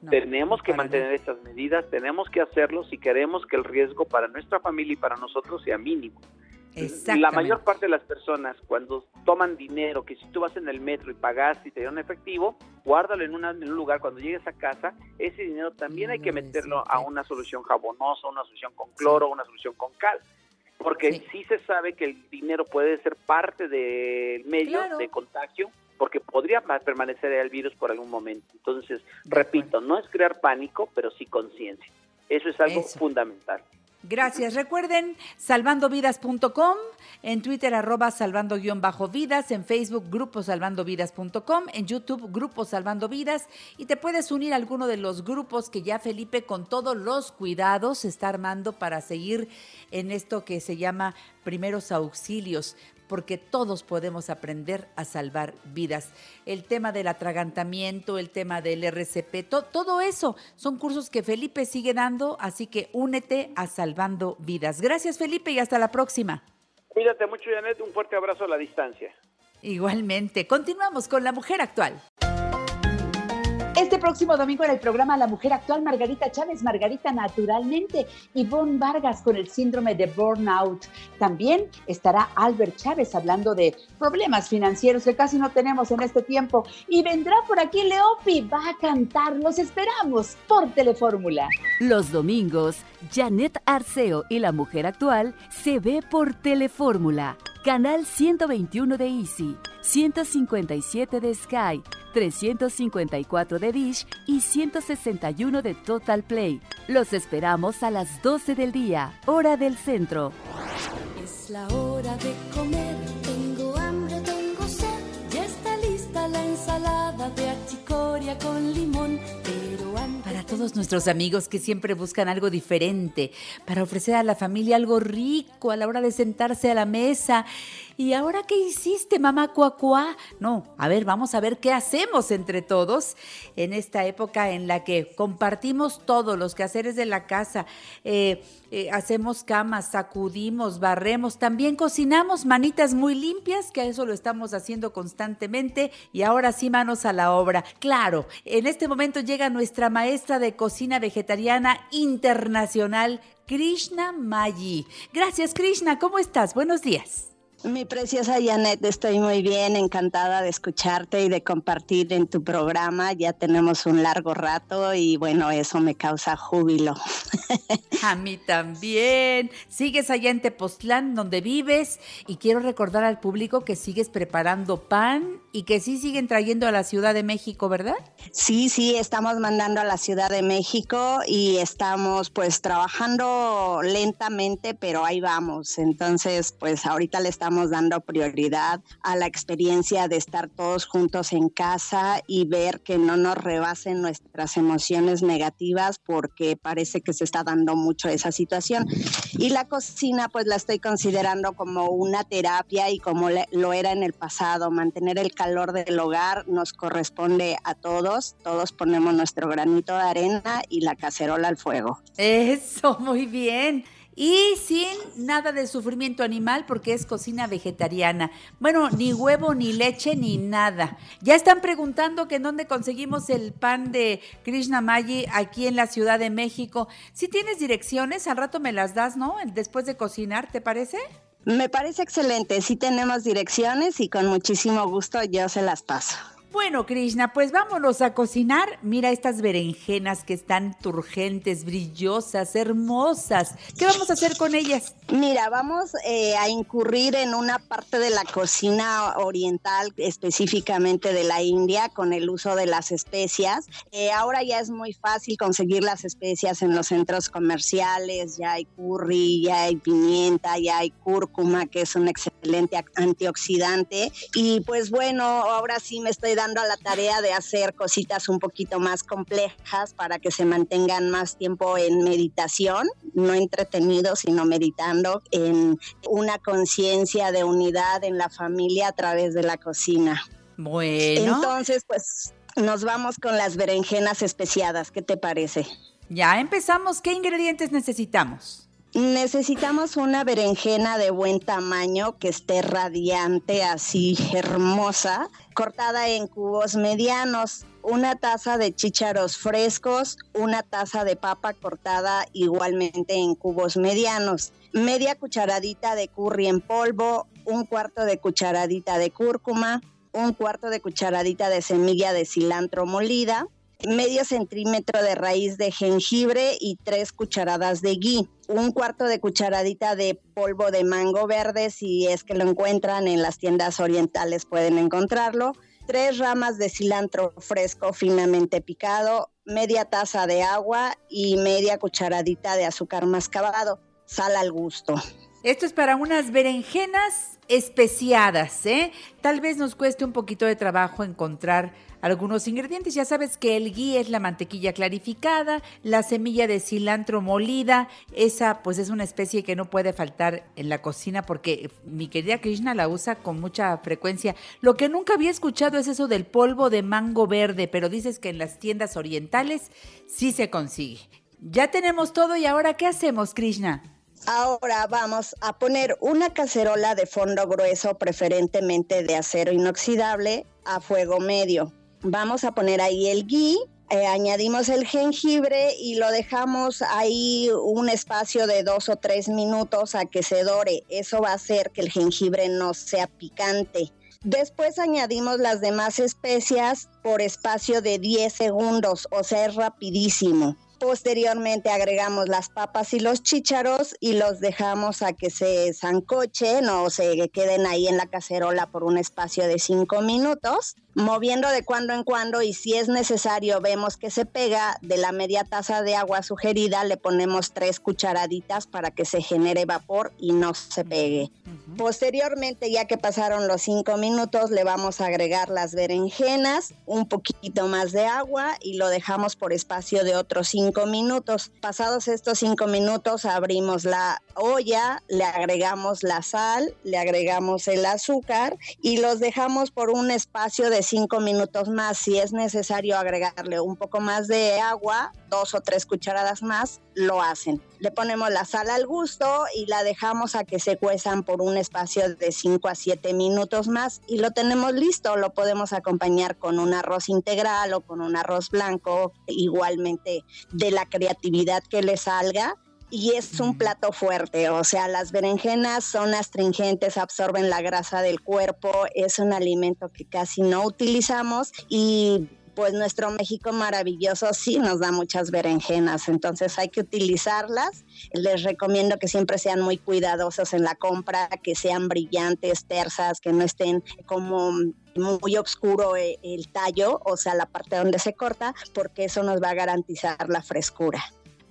No, tenemos que mantener estas medidas, tenemos que hacerlo si queremos que el riesgo para nuestra familia y para nosotros sea mínimo. La mayor parte de las personas cuando toman dinero, que si tú vas en el metro y pagaste y te dieron efectivo, guárdalo en, una- en un lugar, cuando llegues a casa, ese dinero también hay que meterlo a una solución jabonosa, una solución con cloro, una solución con cal. Porque sí. se sabe que el dinero puede ser parte del medio Claro. de contagio, porque podría permanecer el virus por algún momento. Entonces, repito, no es crear pánico, pero sí conciencia. Eso es algo Eso. fundamental. Gracias. Recuerden salvandovidas.com, en Twitter arroba salvando-vidas, en Facebook grupo salvandovidas.com, en YouTube grupo salvando vidas y te puedes unir a alguno de los grupos que ya Felipe con todos los cuidados está armando para seguir en esto que se llama primeros auxilios porque todos podemos aprender a salvar vidas. El tema del atragantamiento, el tema del RCP, to- todo eso son cursos que Felipe sigue dando, así que únete a Salvando Vidas. Gracias Felipe y hasta la próxima. Cuídate mucho, Janet. Un fuerte abrazo a la distancia. Igualmente, continuamos con la mujer actual. Este próximo domingo en el programa La Mujer Actual, Margarita Chávez, Margarita Naturalmente, Ivonne Vargas con el síndrome de burnout. También estará Albert Chávez hablando de problemas financieros que casi no tenemos en este tiempo. Y vendrá por aquí Leopi, va a cantar. Los esperamos por Telefórmula. Los domingos, Janet Arceo y la mujer actual se ve por Telefórmula, canal 121 de Easy, 157 de Sky, 354 de Dish y 161 de Total Play. Los esperamos a las 12 del día, hora del centro. Es la hora de comer, tengo hambre, tengo sed, ya está lista la ensalada de achicoria con limón, todos nuestros amigos que siempre buscan algo diferente, para ofrecer a la familia algo rico a la hora de sentarse a la mesa. ¿Y ahora qué hiciste, mamá cuacuá? No, a ver, vamos a ver qué hacemos entre todos en esta época en la que compartimos todos los quehaceres de la casa. eh, eh, hacemos camas, sacudimos, barremos, también cocinamos manitas muy limpias, que eso lo estamos haciendo constantemente y ahora sí manos a la obra. Claro, en este momento llega nuestra maestra de cocina vegetariana internacional, Krishna Mayi. Gracias, Krishna, ¿cómo estás? Buenos días. Mi preciosa Janet, estoy muy bien, encantada de escucharte y de compartir en tu programa. Ya tenemos un largo rato y bueno, eso me causa júbilo. A mí también. Sigues allá en Tepoztlán, donde vives, y quiero recordar al público que sigues preparando pan y que sí siguen trayendo a la Ciudad de México, ¿verdad? Sí, sí, estamos mandando a la Ciudad de México y estamos pues trabajando lentamente, pero ahí vamos. Entonces, pues ahorita le estamos dando prioridad a la experiencia de estar todos juntos en casa y ver que no nos rebasen nuestras emociones negativas porque parece que se está dando mucho esa situación. Y la cocina pues la estoy considerando como una terapia y como lo era en el pasado, mantener el calor del hogar nos corresponde a todos, todos ponemos nuestro granito de arena y la cacerola al fuego. Eso, muy bien. Y sin nada de sufrimiento animal porque es cocina vegetariana. Bueno, ni huevo, ni leche, ni nada. Ya están preguntando que en dónde conseguimos el pan de Krishna Mayi aquí en la Ciudad de México. Si tienes direcciones, al rato me las das, ¿no? Después de cocinar, ¿te parece? Me parece excelente. Sí tenemos direcciones y con muchísimo gusto yo se las paso. Bueno, Krishna, pues vámonos a cocinar. Mira estas berenjenas que están turgentes, brillosas, hermosas. ¿Qué vamos a hacer con ellas? Mira, vamos eh, a incurrir en una parte de la cocina oriental, específicamente de la India, con el uso de las especias. Eh, ahora ya es muy fácil conseguir las especias en los centros comerciales. Ya hay curry, ya hay pimienta, ya hay cúrcuma, que es un excelente antioxidante. Y pues bueno, ahora sí me estoy dando a la tarea de hacer cositas un poquito más complejas para que se mantengan más tiempo en meditación, no entretenido, sino meditando en una conciencia de unidad en la familia a través de la cocina. Bueno. Entonces, pues nos vamos con las berenjenas especiadas. ¿Qué te parece? Ya empezamos. ¿Qué ingredientes necesitamos? Necesitamos una berenjena de buen tamaño que esté radiante, así hermosa, cortada en cubos medianos, una taza de chícharos frescos, una taza de papa cortada igualmente en cubos medianos, media cucharadita de curry en polvo, un cuarto de cucharadita de cúrcuma, un cuarto de cucharadita de semilla de cilantro molida, medio centímetro de raíz de jengibre y tres cucharadas de ghee, un cuarto de cucharadita de polvo de mango verde, si es que lo encuentran en las tiendas orientales pueden encontrarlo, tres ramas de cilantro fresco finamente picado, media taza de agua y media cucharadita de azúcar mascabado, sal al gusto. Esto es para unas berenjenas especiadas, ¿eh? Tal vez nos cueste un poquito de trabajo encontrar algunos ingredientes. Ya sabes que el ghee es la mantequilla clarificada, la semilla de cilantro molida, esa pues es una especie que no puede faltar en la cocina porque mi querida Krishna la usa con mucha frecuencia. Lo que nunca había escuchado es eso del polvo de mango verde, pero dices que en las tiendas orientales sí se consigue. Ya tenemos todo y ahora ¿qué hacemos, Krishna? Ahora vamos a poner una cacerola de fondo grueso, preferentemente de acero inoxidable, a fuego medio. Vamos a poner ahí el ghee, eh, añadimos el jengibre y lo dejamos ahí un espacio de dos o tres minutos a que se dore. Eso va a hacer que el jengibre no sea picante. Después añadimos las demás especias por espacio de 10 segundos, o sea, es rapidísimo. Posteriormente agregamos las papas y los chícharos y los dejamos a que se zancochen o se queden ahí en la cacerola por un espacio de 5 minutos moviendo de cuando en cuando y si es necesario vemos que se pega, de la media taza de agua sugerida le ponemos tres cucharaditas para que se genere vapor y no se pegue. Posteriormente, ya que pasaron los cinco minutos, le vamos a agregar las berenjenas, un poquito más de agua y lo dejamos por espacio de otros cinco minutos. Pasados estos cinco minutos, abrimos la olla, le agregamos la sal, le agregamos el azúcar y los dejamos por un espacio de cinco minutos más. Si es necesario agregarle un poco más de agua, dos o tres cucharadas más, lo hacen. Le ponemos la sal al gusto y la dejamos a que se cuezan por un espacio de 5 a 7 minutos más y lo tenemos listo. Lo podemos acompañar con un arroz integral o con un arroz blanco, igualmente de la creatividad que le salga y es un plato fuerte, o sea, las berenjenas son astringentes, absorben la grasa del cuerpo, es un alimento que casi no utilizamos y pues nuestro México maravilloso sí nos da muchas berenjenas, entonces hay que utilizarlas. Les recomiendo que siempre sean muy cuidadosos en la compra, que sean brillantes, tersas, que no estén como muy oscuro eh, el tallo, o sea, la parte donde se corta, porque eso nos va a garantizar la frescura.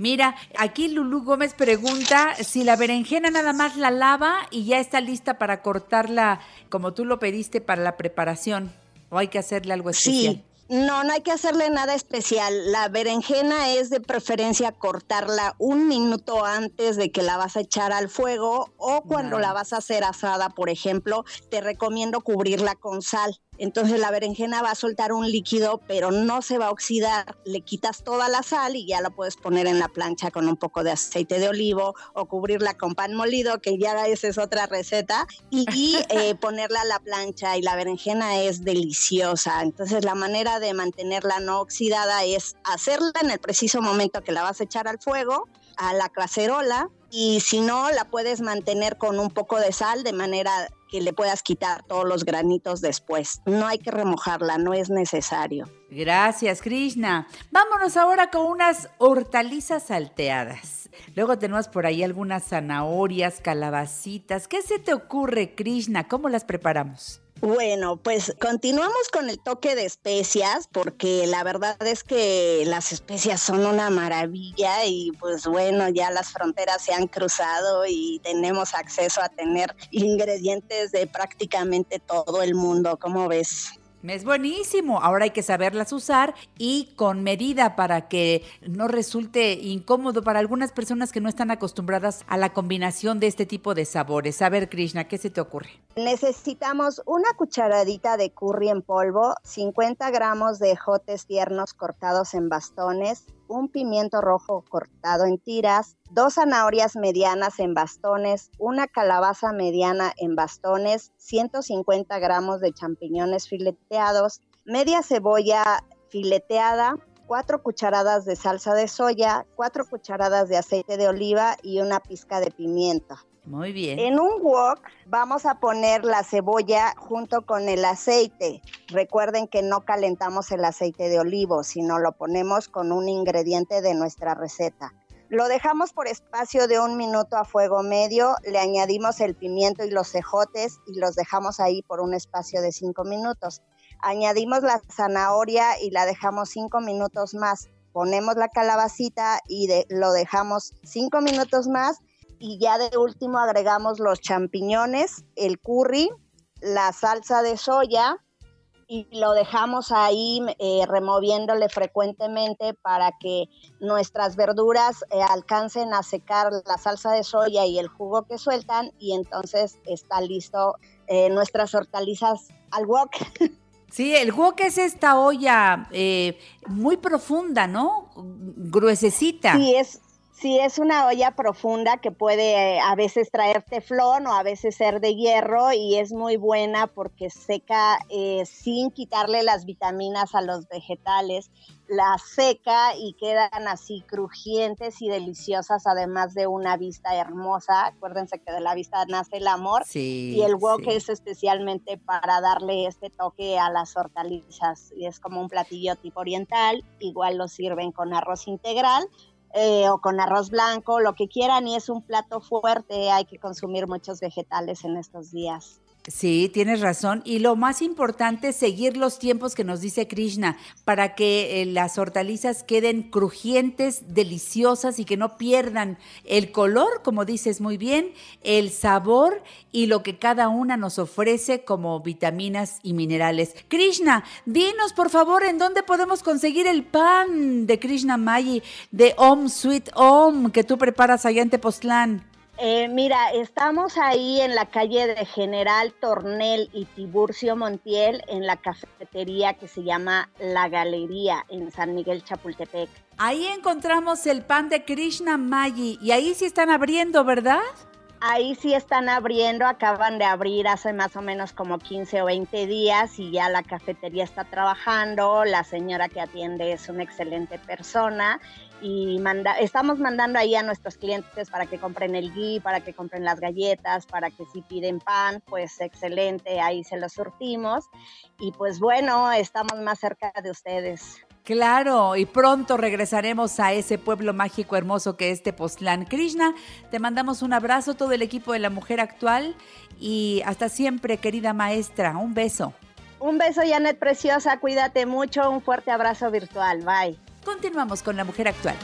Mira, aquí Lulú Gómez pregunta si la berenjena nada más la lava y ya está lista para cortarla como tú lo pediste para la preparación. ¿O hay que hacerle algo especial? Sí. No, no hay que hacerle nada especial. La berenjena es de preferencia cortarla un minuto antes de que la vas a echar al fuego o cuando la vas a hacer asada, por ejemplo, te recomiendo cubrirla con sal. Entonces la berenjena va a soltar un líquido, pero no se va a oxidar. Le quitas toda la sal y ya la puedes poner en la plancha con un poco de aceite de olivo o cubrirla con pan molido, que ya esa es otra receta, y, eh, ponerla a la plancha. Y la berenjena es deliciosa. Entonces la manera de mantenerla no oxidada es hacerla en el preciso momento que la vas a echar al fuego, a la cacerola, y si no, la puedes mantener con un poco de sal de manera que le puedas quitar todos los granitos después. No hay que remojarla, no es necesario. Gracias, Krishna. Vámonos ahora con unas hortalizas salteadas. Luego tenemos por ahí algunas zanahorias, calabacitas. ¿Qué se te ocurre, Krishna? ¿Cómo las preparamos? Bueno, pues continuamos con el toque de especias porque la verdad es que las especias son una maravilla y pues bueno, ya las fronteras se han cruzado y tenemos acceso a tener ingredientes de prácticamente todo el mundo, ¿cómo ves? Es buenísimo. Ahora hay que saberlas usar y con medida para que no resulte incómodo para algunas personas que no están acostumbradas a la combinación de este tipo de sabores. A ver, Krishna, ¿qué se te ocurre? Necesitamos una cucharadita de curry en polvo, 50 gramos de jotes tiernos cortados en bastones, un pimiento rojo cortado en tiras, dos zanahorias medianas en bastones, una calabaza mediana en bastones, 150 gramos de champiñones fileteados, media cebolla fileteada, cuatro cucharadas de salsa de soya, cuatro cucharadas de aceite de oliva y una pizca de pimienta. Muy bien. En un wok vamos a poner la cebolla junto con el aceite. Recuerden que no calentamos el aceite de olivo, sino lo ponemos con un ingrediente de nuestra receta. Lo dejamos por espacio de un minuto a fuego medio, le añadimos el pimiento y los cejotes y los dejamos ahí por un espacio de cinco minutos. Añadimos la zanahoria y la dejamos cinco minutos más. Ponemos la calabacita y lo dejamos cinco minutos más y ya de último agregamos los champiñones, el curry, la salsa de soya y lo dejamos ahí eh, removiéndole frecuentemente para que nuestras verduras eh, alcancen a secar la salsa de soya y el jugo que sueltan y entonces está listo eh, nuestras hortalizas al wok. Sí, el wok es esta olla muy profunda, ¿no? Gruesecita. Sí, es, Sí, es una olla profunda que puede eh, a veces traer teflón o a veces ser de hierro y es muy buena porque seca eh, sin quitarle las vitaminas a los vegetales, la seca y quedan así crujientes y deliciosas, además de una vista hermosa. Acuérdense que de la vista nace el amor y el wok es especialmente para darle este toque a las hortalizas y es como un platillo tipo oriental, igual lo sirven con arroz integral eh, o con arroz blanco, lo que quieran y es un plato fuerte, hay que consumir muchos vegetales en estos días. Sí, tienes razón. Y lo más importante es seguir los tiempos que nos dice Krishna para que eh, las hortalizas queden crujientes, deliciosas y que no pierdan el color, como dices muy bien, el sabor y lo que cada una nos ofrece como vitaminas y minerales. Krishna, dinos por favor en dónde podemos conseguir el pan de Krishna Mayi de Om Sweet Om que tú preparas allá en Tepoztlán. Eh, mira, estamos ahí en la calle de General Tornel y Tiburcio Montiel, en la cafetería que se llama La Galería en San Miguel Chapultepec. Ahí encontramos el pan de Krishna Maggi y ahí sí están abriendo, ¿verdad? Ahí sí están abriendo, acaban de abrir hace más o menos como 15 o 20 días y ya la cafetería está trabajando, la señora que atiende es una excelente persona y manda, estamos mandando ahí a nuestros clientes para que compren el ghee, para que compren las galletas, para que si piden pan, pues excelente, ahí se los surtimos y pues bueno, estamos más cerca de ustedes. Claro, y pronto regresaremos a ese pueblo mágico hermoso que es Tepoztlán. Krishna, te mandamos un abrazo, todo el equipo de la mujer actual y hasta siempre, querida maestra. Un beso. Un beso, Janet Preciosa, cuídate mucho, un fuerte abrazo virtual. Bye. Continuamos con la mujer actual.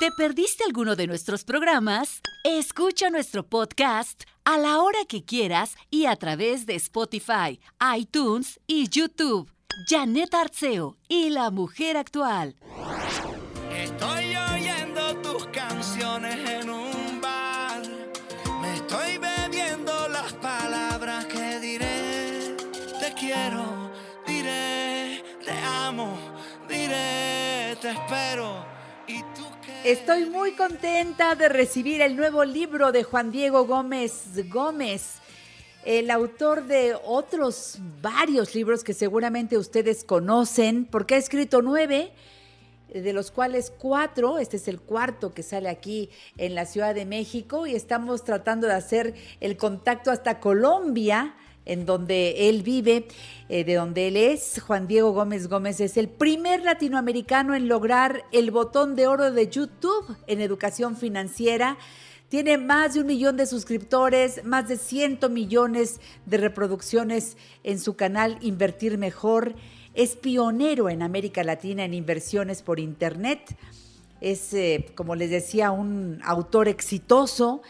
¿Te perdiste alguno de nuestros programas? Escucha nuestro podcast a la hora que quieras y a través de Spotify, iTunes y YouTube. Janet Arceo y la mujer actual. Estoy oyendo te espero. Estoy muy contenta de recibir el nuevo libro de Juan Diego Gómez Gómez el autor de otros varios libros que seguramente ustedes conocen, porque ha escrito nueve. de los cuales cuatro, este es el cuarto que sale aquí en la Ciudad de México y estamos tratando de hacer el contacto hasta Colombia en donde él vive, eh, de donde él es. Juan Diego Gómez Gómez es el primer latinoamericano en lograr el botón de oro de YouTube en educación financiera. Tiene más de un millón de suscriptores, más de 100 millones de reproducciones en su canal Invertir Mejor. Es pionero en América Latina en inversiones por Internet. Es, eh, como les decía, un autor exitoso.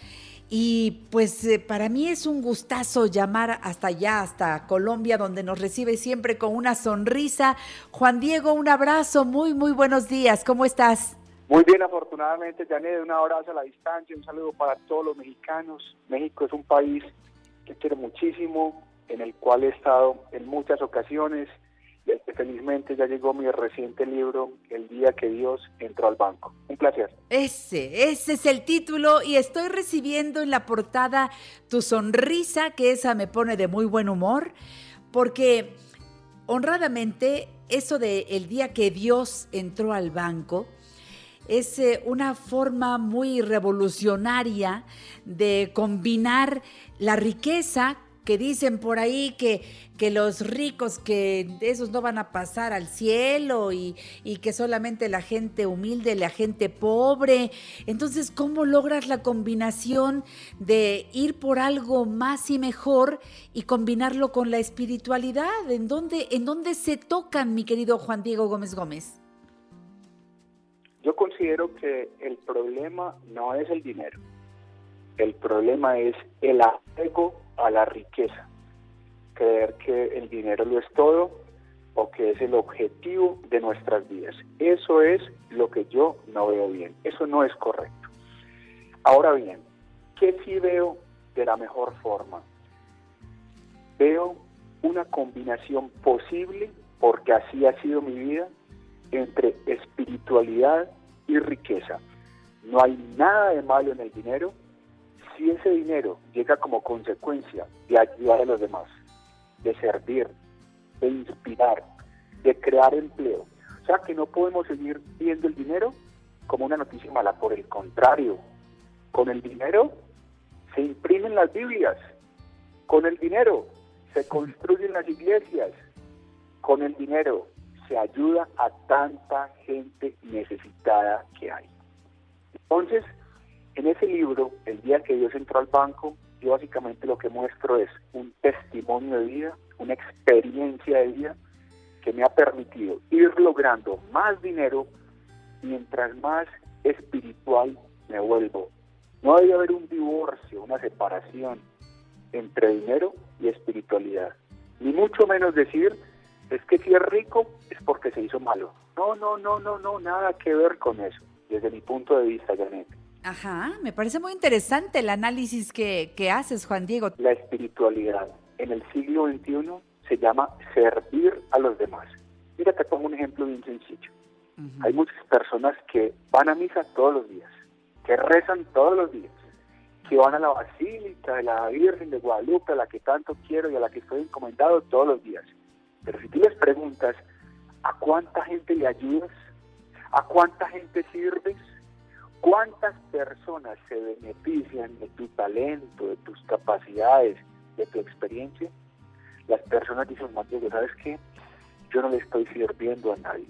Y pues eh, para mí es un gustazo llamar hasta allá, hasta Colombia, donde nos recibe siempre con una sonrisa. Juan Diego, un abrazo, muy, muy buenos días. ¿Cómo estás? Muy bien, afortunadamente, Janet, un abrazo a la distancia, un saludo para todos los mexicanos. México es un país que quiero muchísimo, en el cual he estado en muchas ocasiones felizmente ya llegó mi reciente libro, El día que Dios entró al banco. Un placer. Ese, ese es el título y estoy recibiendo en la portada tu sonrisa, que esa me pone de muy buen humor, porque honradamente eso de el día que Dios entró al banco, es eh, una forma muy revolucionaria de combinar la riqueza que dicen por ahí que, que los ricos, que esos no van a pasar al cielo y, y, que solamente la gente humilde, la gente pobre. Entonces, ¿cómo logras la combinación de ir por algo más y mejor y combinarlo con la espiritualidad? ¿En dónde, en dónde se tocan, mi querido Juan Diego Gómez Gómez? Yo considero que el problema no es el dinero. El problema es el apego a la riqueza, creer que el dinero lo es todo o que es el objetivo de nuestras vidas. Eso es lo que yo no veo bien, eso no es correcto. Ahora bien, ¿qué sí veo de la mejor forma? Veo una combinación posible, porque así ha sido mi vida, entre espiritualidad y riqueza. No hay nada de malo en el dinero, si ese dinero llega como consecuencia de ayudar a los demás, de servir, de inspirar, de crear empleo, o sea que no podemos seguir viendo el dinero como una noticia mala, por el contrario, con el dinero se imprimen las Biblias, con el dinero se construyen las iglesias, con el dinero se ayuda a tanta gente necesitada que hay. Entonces, en ese libro, El día que Dios entró al banco, yo básicamente lo que muestro es un testimonio de vida, una experiencia de vida que me ha permitido ir logrando más dinero mientras más espiritual me vuelvo. No debe haber un divorcio, una separación entre dinero y espiritualidad. Ni mucho menos decir, es que si es rico es porque se hizo malo. No, no, no, no, no, nada que ver con eso, desde mi punto de vista, Janet. Ajá, me parece muy interesante el análisis que, haces, Juan Diego. La espiritualidad en el siglo XXI se llama servir a los demás. Mira, te pongo un ejemplo bien sencillo. Hay muchas personas que van a misa todos los días, que rezan todos los días, que van a la Basílica de la Virgen de Guadalupe, a la que tanto quiero y a la que estoy encomendado todos los días. Pero si tú les preguntas, ¿a cuánta gente le ayudas? ¿A cuánta gente sirves? ¿Cuántas personas se benefician de tu talento, de tus capacidades, de tu experiencia? Las personas dicen, Diego, ¿sabes qué? Yo no le estoy sirviendo a nadie,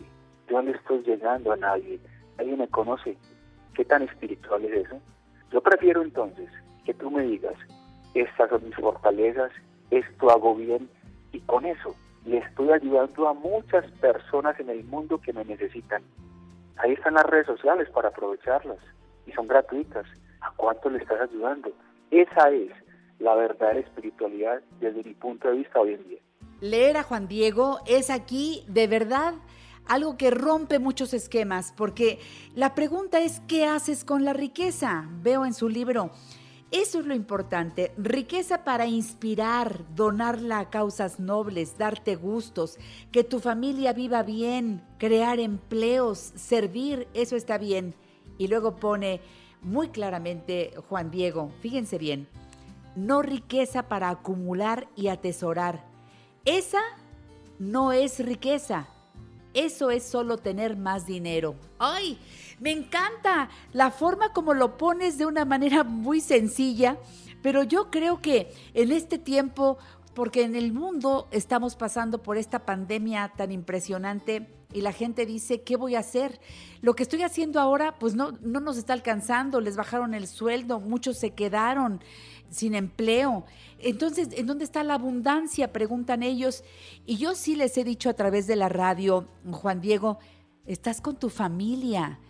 yo no le estoy llegando a nadie, nadie me conoce. ¿Qué tan espiritual es eso? Yo prefiero entonces que tú me digas, estas son mis fortalezas, esto hago bien, y con eso le estoy ayudando a muchas personas en el mundo que me necesitan. Ahí están las redes sociales para aprovecharlas y son gratuitas. ¿A cuánto le estás ayudando? Esa es la verdadera espiritualidad desde mi punto de vista hoy en día. Leer a Juan Diego es aquí de verdad algo que rompe muchos esquemas, porque la pregunta es, ¿qué haces con la riqueza? Veo en su libro, eso es lo importante, riqueza para inspirar, donarla a causas nobles, darte gustos, que tu familia viva bien, crear empleos, servir, eso está bien. Y luego pone muy claramente Juan Diego, fíjense bien, no riqueza para acumular y atesorar. Esa no es riqueza, Eso es solo tener más dinero. ¡Ay! Me encanta la forma como lo pones de una manera muy sencilla, pero yo creo que en este tiempo, porque en el mundo estamos pasando por esta pandemia tan impresionante, y la gente dice, ¿qué voy a hacer? Lo que estoy haciendo ahora, pues no, no nos está alcanzando, les bajaron el sueldo, muchos se quedaron sin empleo. Entonces, ¿en dónde está la abundancia? Preguntan ellos. Y yo sí les he dicho a través de la radio, Juan Diego, estás con tu familia.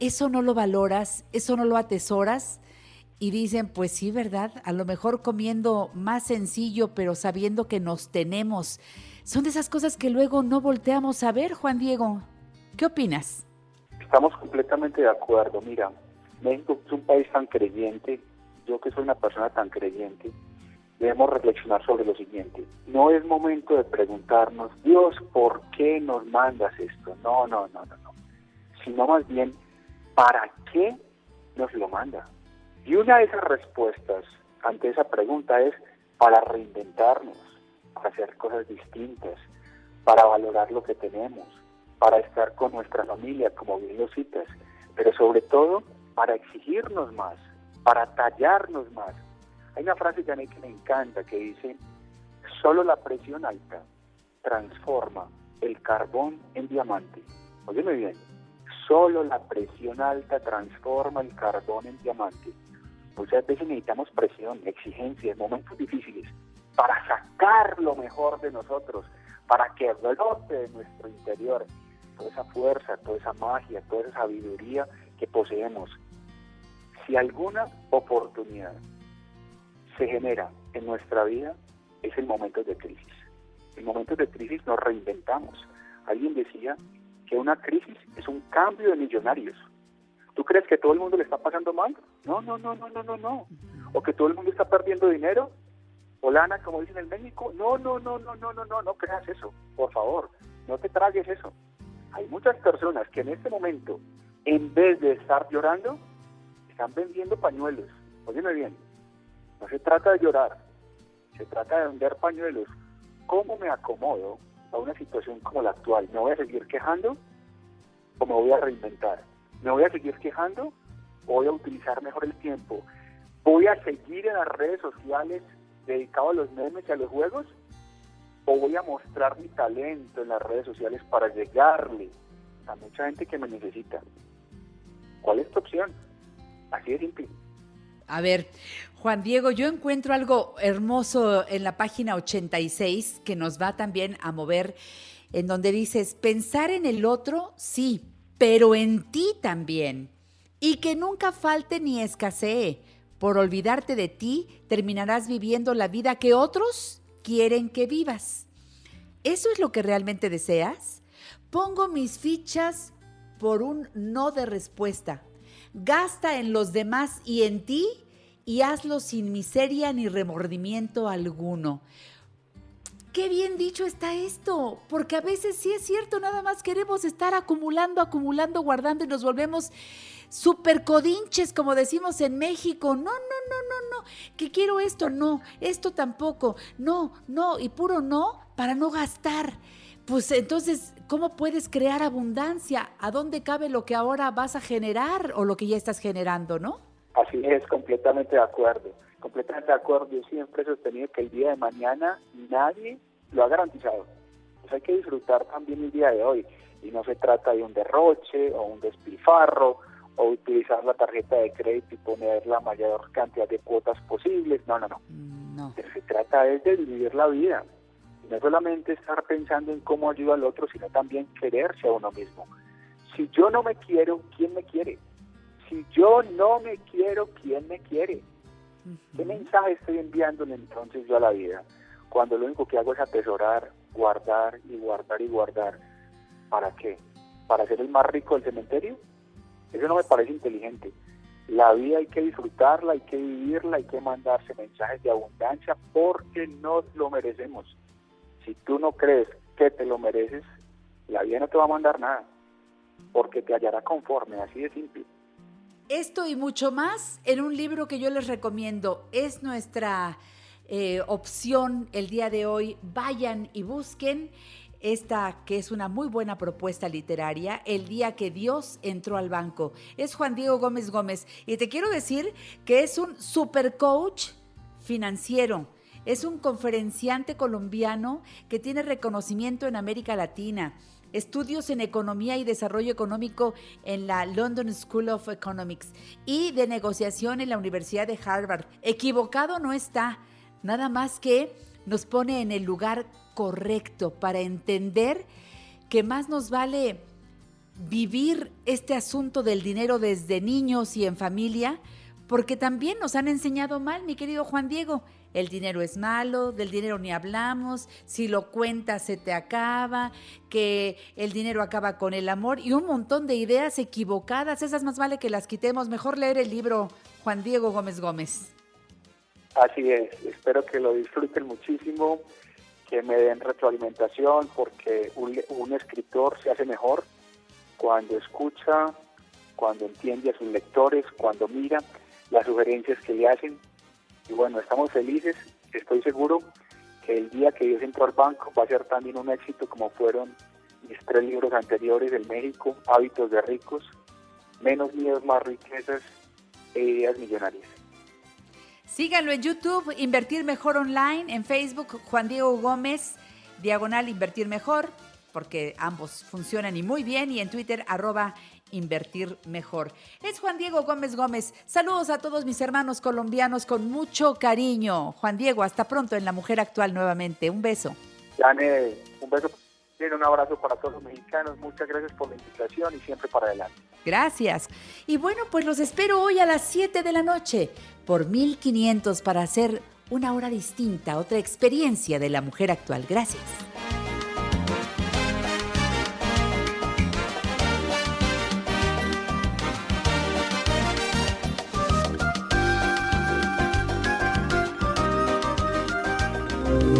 ¿Eso no lo valoras? ¿Eso no lo atesoras? Y dicen, pues sí, ¿verdad? A lo mejor comiendo más sencillo, pero sabiendo que nos tenemos. Son de esas cosas que luego no volteamos a ver, Juan Diego. ¿Qué opinas? Estamos completamente de acuerdo. Mira, México es un país tan creyente yo que soy una persona tan creyente, debemos reflexionar sobre lo siguiente. No es momento de preguntarnos, Dios, ¿por qué nos mandas esto? No, no, no, no, no. Sino más bien, ¿para qué nos lo manda? Y una de esas respuestas ante esa pregunta es para reinventarnos, para hacer cosas distintas, para valorar lo que tenemos, para estar con nuestra familia, como bien lo citas, pero sobre todo para exigirnos más, para tallarnos más. Hay una frase, Janet, que me encanta, que dice, solo la presión alta transforma el carbón en diamante. Óyeme bien, solo la presión alta transforma el carbón en diamante. Muchas veces necesitamos presión, exigencias, momentos difíciles para sacar lo mejor de nosotros, para que brote de nuestro interior toda esa fuerza, toda esa magia, toda esa sabiduría que poseemos si alguna oportunidad se genera en nuestra vida, es en momentos de crisis. En momentos de crisis nos reinventamos. Alguien decía que una crisis es un cambio de millonarios. ¿Tú crees que todo el mundo le está pasando mal? No, no, no, no, no, no, no. O que todo el mundo está perdiendo dinero. O lana, como dicen en México. No, no, no, no, no, no, no, no creas eso. Por favor, no te tragues eso. Hay muchas personas que en este momento, en vez de estar llorando, están vendiendo pañuelos. Óyeme bien, no se trata de llorar, se trata de vender pañuelos. ¿Cómo me acomodo a una situación como la actual? ¿Me voy a seguir quejando o me voy a reinventar? ¿Me voy a seguir quejando o voy a utilizar mejor el tiempo? ¿Voy a seguir en las redes sociales dedicado a los memes y a los juegos? ¿O voy a mostrar mi talento en las redes sociales para llegarle a mucha gente que me necesita? ¿Cuál es tu opción? Así de simple. A ver, Juan Diego, yo encuentro algo hermoso en la página 86 que nos va también a mover, en donde dices, pensar en el otro, sí, pero en ti también. Y que nunca falte ni escasee. Por olvidarte de ti, terminarás viviendo la vida que otros quieren que vivas. ¿Eso es lo que realmente deseas? Pongo mis fichas por un no de respuesta gasta en los demás y en ti y hazlo sin miseria ni remordimiento alguno. Qué bien dicho está esto, porque a veces sí es cierto, nada más queremos estar acumulando, acumulando, guardando y nos volvemos super codinches, como decimos en México. No, no, no, no, no, que quiero esto, no, esto tampoco, no, no, y puro no para no gastar. Pues entonces, ¿cómo puedes crear abundancia? ¿A dónde cabe lo que ahora vas a generar o lo que ya estás generando, no? Así es, completamente de acuerdo. Completamente de acuerdo. Yo siempre he sostenido que el día de mañana nadie lo ha garantizado. Pues hay que disfrutar también el día de hoy. Y no se trata de un derroche o un despilfarro o utilizar la tarjeta de crédito y poner la mayor cantidad de cuotas posibles. No, no, no. no. Se trata es de vivir la vida no solamente estar pensando en cómo ayuda al otro, sino también quererse a uno mismo. Si yo no me quiero, ¿quién me quiere? Si yo no me quiero, ¿quién me quiere? ¿Qué mensaje estoy enviándole entonces yo a la vida? Cuando lo único que hago es atesorar, guardar y guardar y guardar. ¿Para qué? ¿Para ser el más rico del cementerio? Eso no me parece inteligente. La vida hay que disfrutarla, hay que vivirla, hay que mandarse mensajes de abundancia porque nos lo merecemos si tú no crees que te lo mereces, la vida no te va a mandar nada, porque te hallará conforme, así de simple. Esto y mucho más en un libro que yo les recomiendo. Es nuestra eh, opción el día de hoy. Vayan y busquen. esta que es una muy buena propuesta literaria, El día que Dios entró al banco. Es Juan Diego Gómez Gómez y te quiero decir que es un super coach financiero. Es un conferenciante colombiano que tiene reconocimiento en América Latina estudios en economía y desarrollo económico en la London School of Economics y de negociación en la Universidad de Harvard. Equivocado no está, nada más que nos pone en el lugar correcto para entender que más nos vale vivir este asunto del dinero desde niños y en familia, porque también nos han enseñado mal, mi querido Juan Diego. El dinero es malo, del dinero ni hablamos, si lo cuentas se te acaba, que el dinero acaba con el amor y un montón de ideas equivocadas. Esas más vale que las quitemos. Mejor leer el libro Juan Diego Gómez Gómez. Así es, espero que lo disfruten muchísimo, que me den retroalimentación, porque un, un escritor se hace mejor cuando escucha, cuando entiende a sus lectores, cuando mira las sugerencias que le hacen y bueno, estamos felices, estoy seguro que el día que Dios entró al banco va a ser también un éxito como fueron mis tres libros anteriores, El México, Hábitos de Ricos, Menos Miedos, Más Riquezas e Ideas Millonarias. Síganlo en YouTube, Invertir Mejor Online, en Facebook, Juan Diego Gómez, diagonal Invertir Mejor, porque ambos funcionan y muy bien, y en Twitter, arroba invertir mejor. Es Juan Diego Gómez Gómez. Saludos a todos mis hermanos colombianos con mucho cariño. Juan Diego, hasta pronto en La Mujer Actual nuevamente. Un beso. Dane, un beso. Un abrazo para todos los mexicanos. Muchas gracias por la invitación y siempre para adelante. Gracias. Y bueno, pues los espero hoy a las 7 de la noche por 1500 para hacer una hora distinta, otra experiencia de la mujer actual. Gracias.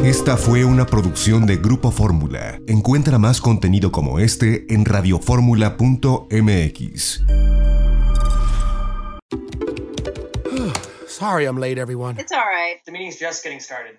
Esta fue una producción de Grupo Fórmula. Encuentra más contenido como este en radioformula.mx. Sorry I'm late, everyone. It's all right. The meeting's just getting started.